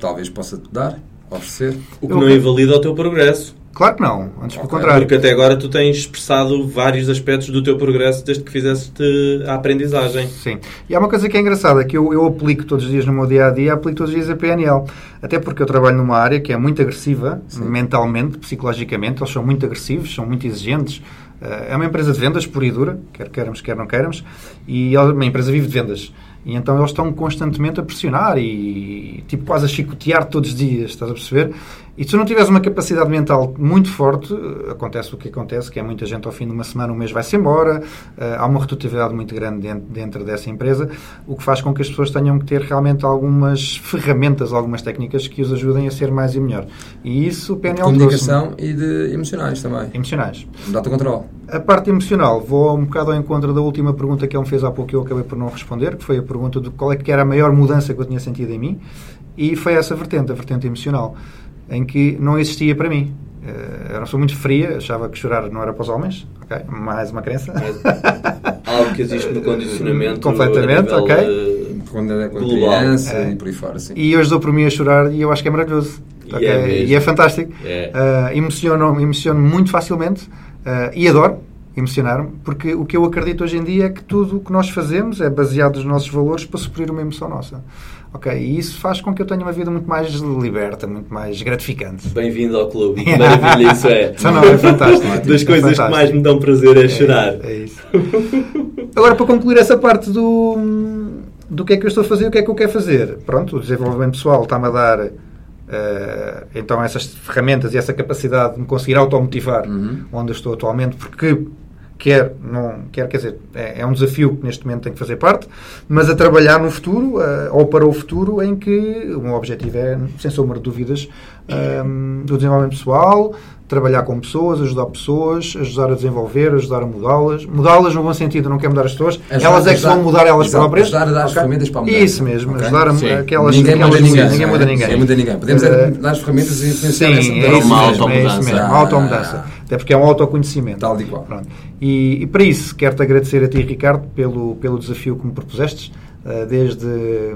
talvez possa te dar, oferecer. O que Eu, não invalida o teu progresso. Claro que não, antes okay. pelo contrário. Porque até agora tu tens expressado vários aspectos do teu progresso desde que fizeste a aprendizagem. Sim. E há uma coisa que é engraçada, que eu, eu aplico todos os dias no meu dia-a-dia, aplico todos os dias a PNL. Até porque eu trabalho numa área que é muito agressiva, Sim. mentalmente, psicologicamente, eles são muito agressivos, são muito exigentes. Eh, é uma empresa de vendas pura e dura, quer queiramos, quer não queiramos, e é uma empresa vive de vendas. E então eles estão constantemente a pressionar e tipo quase a chicotear todos os dias, estás a perceber? E se tu não tiveres uma capacidade mental muito forte, acontece o que acontece, que é muita gente ao fim de uma semana, um mês vai-se embora, uh, há uma rotatividade muito grande dentro, dentro, dessa empresa, o que faz com que as pessoas tenham que ter realmente algumas ferramentas, algumas técnicas que os ajudem a ser mais e melhor. E isso o PNL Comunicação e de emocionais também. Emocionais. Data controle. A parte emocional, vou um bocado ao encontro da última pergunta que ele me fez há pouco que eu acabei por não responder, que foi a pergunta de qual é que era a maior mudança que eu tinha sentido em mim, e foi essa vertente, a vertente emocional em que não existia para mim. Uh, era uma pessoa muito fria, achava que chorar não era para os homens, ok? Mais uma crença. Algo que existe no condicionamento. Completamente, ok. Quando é com criança é. e por aí fora, sim. E hoje dou por mim a chorar e eu acho que é maravilhoso. E, okay? é, e é fantástico. Uh, emociono, emociono muito facilmente uh, e adoro emocionar-me, porque o que eu acredito hoje em dia é que tudo o que nós fazemos é baseado nos nossos valores para suprir uma emoção nossa. Ok, e isso faz com que eu tenha uma vida muito mais liberta, muito mais gratificante. Bem-vindo ao clube. Maravilha isso é. Então, não, é fantástico. Das é coisas fantástico. que mais me dão prazer é, é chorar. É, isso. Agora, para concluir essa parte do, do que é que eu estou a fazer e o que é que eu quero fazer. Pronto, o desenvolvimento pessoal está-me a dar uh, então essas ferramentas e essa capacidade de me conseguir automotivar uhum. onde eu estou atualmente, porque quer, não, quer quer dizer, é, é, um desafio que neste momento tem que fazer parte, mas a trabalhar no futuro, uh, ou para o futuro, em que o meu objetivo é, sem sombra de dúvidas, um, do desenvolvimento pessoal, trabalhar com pessoas, ajudar pessoas, ajudar a desenvolver, ajudar a mudá-las. Mudá-las no bom sentido, não quer mudar as pessoas. Ajudar, elas é que ajudar, vão mudar elas exato, próprias. Ajudar a dar as ferramentas para mudar. Isso mesmo, okay. ajudar a, aquelas Ninguém aquelas muda ninguém. Ninguém muda ninguém. Ninguém muda ninguém. Podemos uh, dar as ferramentas e influenciar sim, essa é isso, uma mesmo, é isso mesmo, uma automudança. Até porque é um autoconhecimento. Tal de qual. Pronto. E, e para isso, quero-te agradecer a ti, Ricardo, pelo, pelo desafio que me propusestes. Uh, desde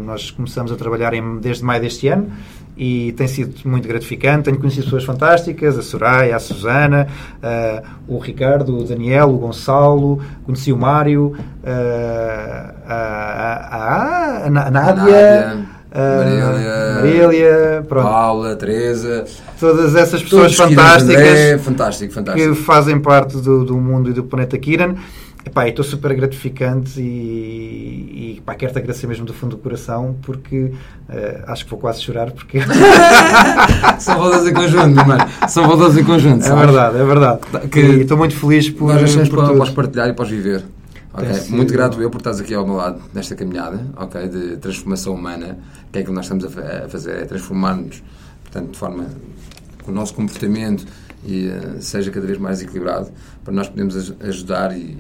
nós começamos a trabalhar em, desde maio deste ano e tem sido muito gratificante. Tenho conhecido pessoas fantásticas, a Soraya, a Susana, uh, o Ricardo, o Daniel, o Gonçalo, conheci o Mário, uh, a, a, a, a, Nádia. Marília, Marília Paula, Teresa, todas essas pessoas fantásticas, André, fantástico, fantástico. que fazem parte do, do mundo e do planeta Kiran. Epá, estou super gratificante e, e pá, quero-te agradecer mesmo do fundo do coração porque uh, acho que vou quase chorar porque são valores em conjunto, mano. São valores em conjunto. É verdade, é verdade. Que e estou muito feliz por. Nós achamos por para, partilhar e para viver. Okay. Muito grato eu por estares aqui ao meu lado nesta caminhada okay, de transformação humana. Que é que nós estamos a fazer? É transformar-nos, portanto, de forma que o nosso comportamento e, uh, seja cada vez mais equilibrado para nós podermos ajudar e,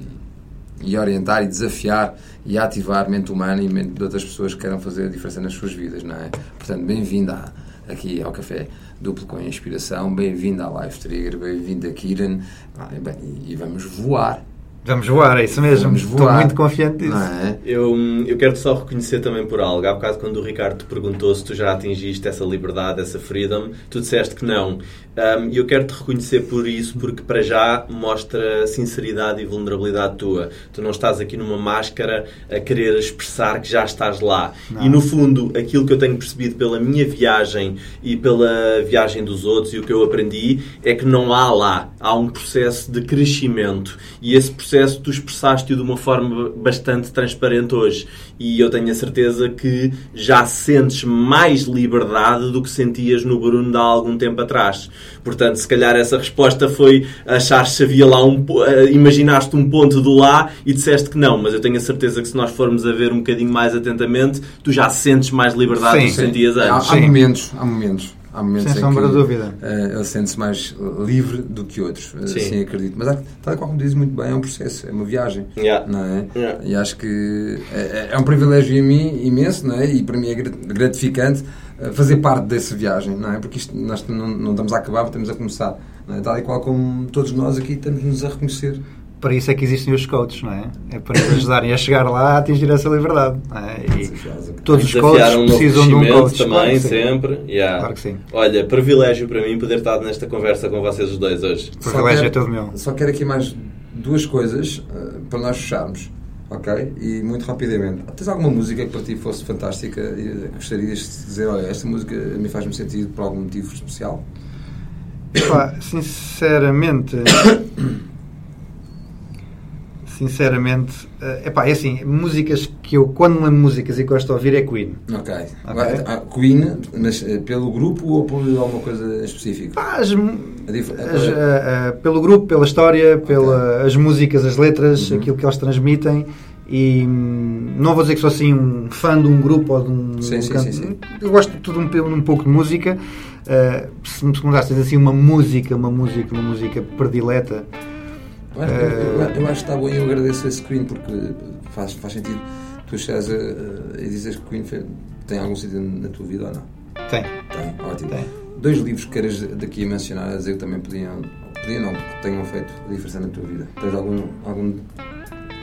e orientar e desafiar e ativar a mente humana e a mente de outras pessoas que queiram fazer a diferença nas suas vidas, não é? Portanto, bem-vinda aqui ao Café Duplo com Inspiração, bem-vinda à Live Trigger, bem-vinda a Kiran ah, e, bem, e vamos voar Vamos voar, é isso mesmo. Vamos Estou muito confiante disso. É? Eu, eu quero só reconhecer também por algo. Há bocado, quando o Ricardo te perguntou se tu já atingiste essa liberdade, essa freedom, tu disseste que não. E eu quero te reconhecer por isso, porque para já mostra sinceridade e vulnerabilidade tua. Tu não estás aqui numa máscara a querer expressar que já estás lá. Não. E no fundo, aquilo que eu tenho percebido pela minha viagem e pela viagem dos outros e o que eu aprendi é que não há lá. Há um processo de crescimento. E esse processo tu expressaste-o de uma forma bastante transparente hoje e eu tenho a certeza que já sentes mais liberdade do que sentias no Bruno há algum tempo atrás. Portanto, se calhar essa resposta foi achar se havia lá um... Eh, imaginaste um ponto do lá e disseste que não, mas eu tenho a certeza que se nós formos a ver um bocadinho mais atentamente, tu já sentes mais liberdade sim, do que sentias antes. Há, há momentos, há momentos. Há momentos Sem em sombra de dúvida. Uh, ele sente-se mais livre do que outros. Sim. Assim acredito. Mas, tal qual como diz muito bem, é um processo, é uma viagem. Yeah. Não é? Yeah. E acho que é, é, um privilégio em mim imenso, não é? E para mim é gratificante fazer parte dessa viagem, não é? Porque isto, nós não, não estamos a acabar, estamos a começar. Não é? Tal e qual como todos nós aqui estamos-nos a reconhecer para isso é que existem os coaches, não é? É para nos ajudarem a chegar lá a atingir essa liberdade. É? E todos os coaches um precisam de um coach. também, claro sempre. Yeah. Claro que sim. Olha, privilégio para mim poder estar nesta conversa com vocês os dois hoje. Privilégio é todo meu. Só quero aqui mais duas coisas uh, para nós fecharmos. Ok? E muito rapidamente. Tens alguma música que para ti fosse fantástica e gostarias de dizer, olha, esta música me faz-me sentido por algum motivo especial? Epá, sinceramente sinceramente, é epá, é assim, músicas que eu, quando lembro músicas e gosto de ouvir, é Queen. Ok. okay. Queen, mas eh, pelo grupo ou por alguma coisa específica? Ah, as, uh, uh, pelo grupo, pela história, pelas okay. músicas, as letras, uhum. aquilo que elas transmitem. E hum, não vou dizer que sou assim um fã de um grupo ou de um, sim, um sim, sim, sim, Eu gosto de tudo um, um pouco de música. Uh, se me perguntaste assim uma música, uma música, uma música predileta, eu acho, eu, eu acho que está bom e eu agradeço esse Queen porque faz, faz sentido tu chegares a, a, e dizes que Queen tem algum sentido na tua vida ou não? Tem. Tem, ótimo. Tem. Dois livros que queres daqui a mencionar, a dizer que também podiam, podiam não, que tenham feito a diferença na tua vida. Tens algum, algum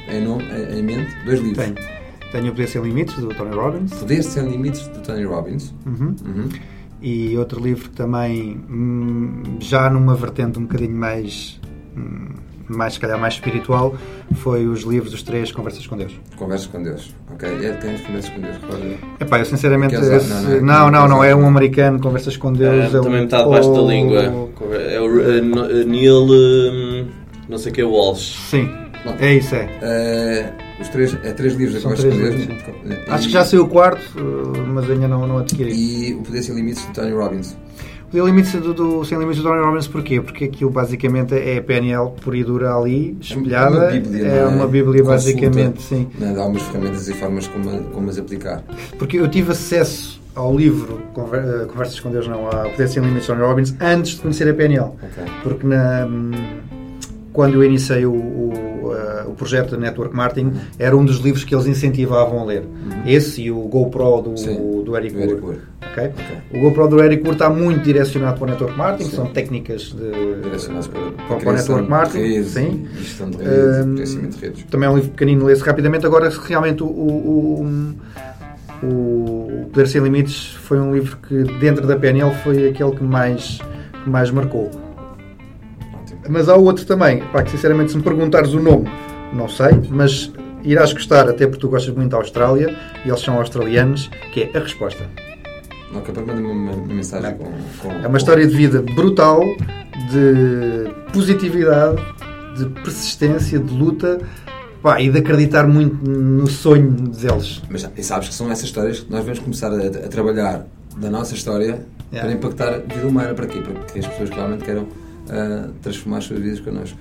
em, nome, em mente? Dois livros. Tenho. Tenho o Poder Sem Limites, do Tony Robbins. Poder Sem Limites, do Tony Robbins. Uhum. Uhum. E outro livro que também, hum, já numa vertente um bocadinho mais hum, mais, se calhar, mais espiritual, foi os livros dos três Conversas com Deus. Conversas com Deus, ok. É, tens Conversas com Deus, claro. Epá, eu sinceramente... Esse, não, não, é, não, não, não, é um americano, Conversas com Deus. É, é também metade debaixo da língua. É o uh, Neil... Um, não sei o que é Walsh. Sim, é isso, é. Uh, os três, é três livros da Conversas com Deus. E, Acho que já saiu o quarto, mas ainda não, não adquiri. E O Poder Sem Limites, de Tony Robbins. O Limites do, do, Sem Limites do Tony Robbins porquê? Porque aquilo basicamente é a PNL por e dura ali, espelhada. É uma Bíblia, é? uma Bíblia basicamente, sim. Não, dá algumas ferramentas e formas como, como as aplicar. Porque eu tive acesso ao livro eh, Conversas com Deus, não, ao Poder Sem Limites do Tony Robbins, antes de conhecer a PNL. Okay. Porque na, quando eu iniciei o, o, uh, o projeto de Network Marketing, era um dos livros que eles incentivavam a ler. Uhum. Esse e o GoPro do, Sim, do Eric Moore. Okay? Okay. O GoPro do Eric Moore está muito direcionado para o Network Marketing, Sim. são técnicas de, direcionadas para, para, para o Network Marketing. Redes, Sim. De redes, um, de redes. Também é um livro pequenino, lê-se rapidamente. Agora, realmente, o, o, o, o Poder Sem Limites foi um livro que, dentro da PNL, foi aquele que mais, que mais marcou. Mas há outro também, pá, que sinceramente, se me perguntares o nome, não sei, mas irás gostar, até porque tu gostas muito da Austrália e eles são australianos, que é a resposta. Ok, para mandar uma, uma mensagem com, com, É uma história de vida brutal, de positividade, de persistência, de luta pá, e de acreditar muito no sonho deles. Mas e sabes que são essas histórias que nós vamos começar a, a trabalhar da nossa história yeah. para impactar a vida humana. Para quê? Para que as pessoas realmente queiram uh, transformar as suas vidas connosco.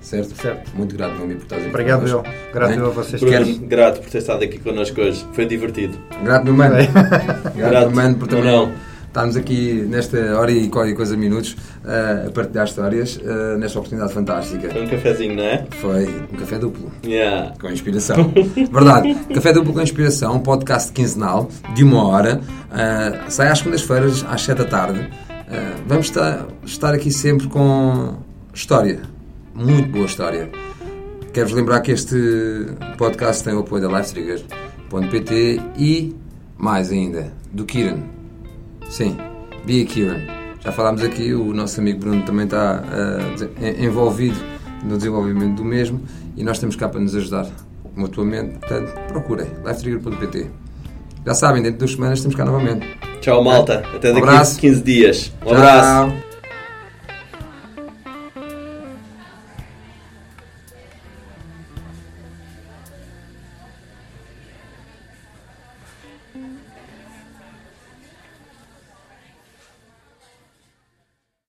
Certo? Certo. Muito grato, Nomi, por estar Obrigado, eu. Grato a vocês. Bruno, grato por ter estado aqui connosco hoje. Foi divertido. Grato, meu mano. grato, meu mano, por também não. estarmos aqui nesta hora e qualquer coisa minutos uh, a partilhar histórias uh, nesta oportunidade fantástica. Foi um cafezinho, não é? Foi um café duplo. Yeah. Com inspiração. Verdade. Café duplo com inspiração, um podcast quinzenal de uma hora. Uh, sai às segundas-feiras, às sete da tarde. Uh, vamos estar, estar aqui sempre com história muito boa história. Quero-vos lembrar que este podcast tem o apoio da LifeTrigger.pt e, mais ainda, do Kiran. Sim, Be a Kiran. Já falámos aqui, o nosso amigo Bruno também está uh, envolvido no desenvolvimento do mesmo e nós temos cá para nos ajudar mutuamente. Portanto, procurem LifeTrigger.pt. Já sabem, dentro de duas semanas estamos cá novamente. Tchau, malta. Até daqui um a 15 dias. Um Tchau. abraço.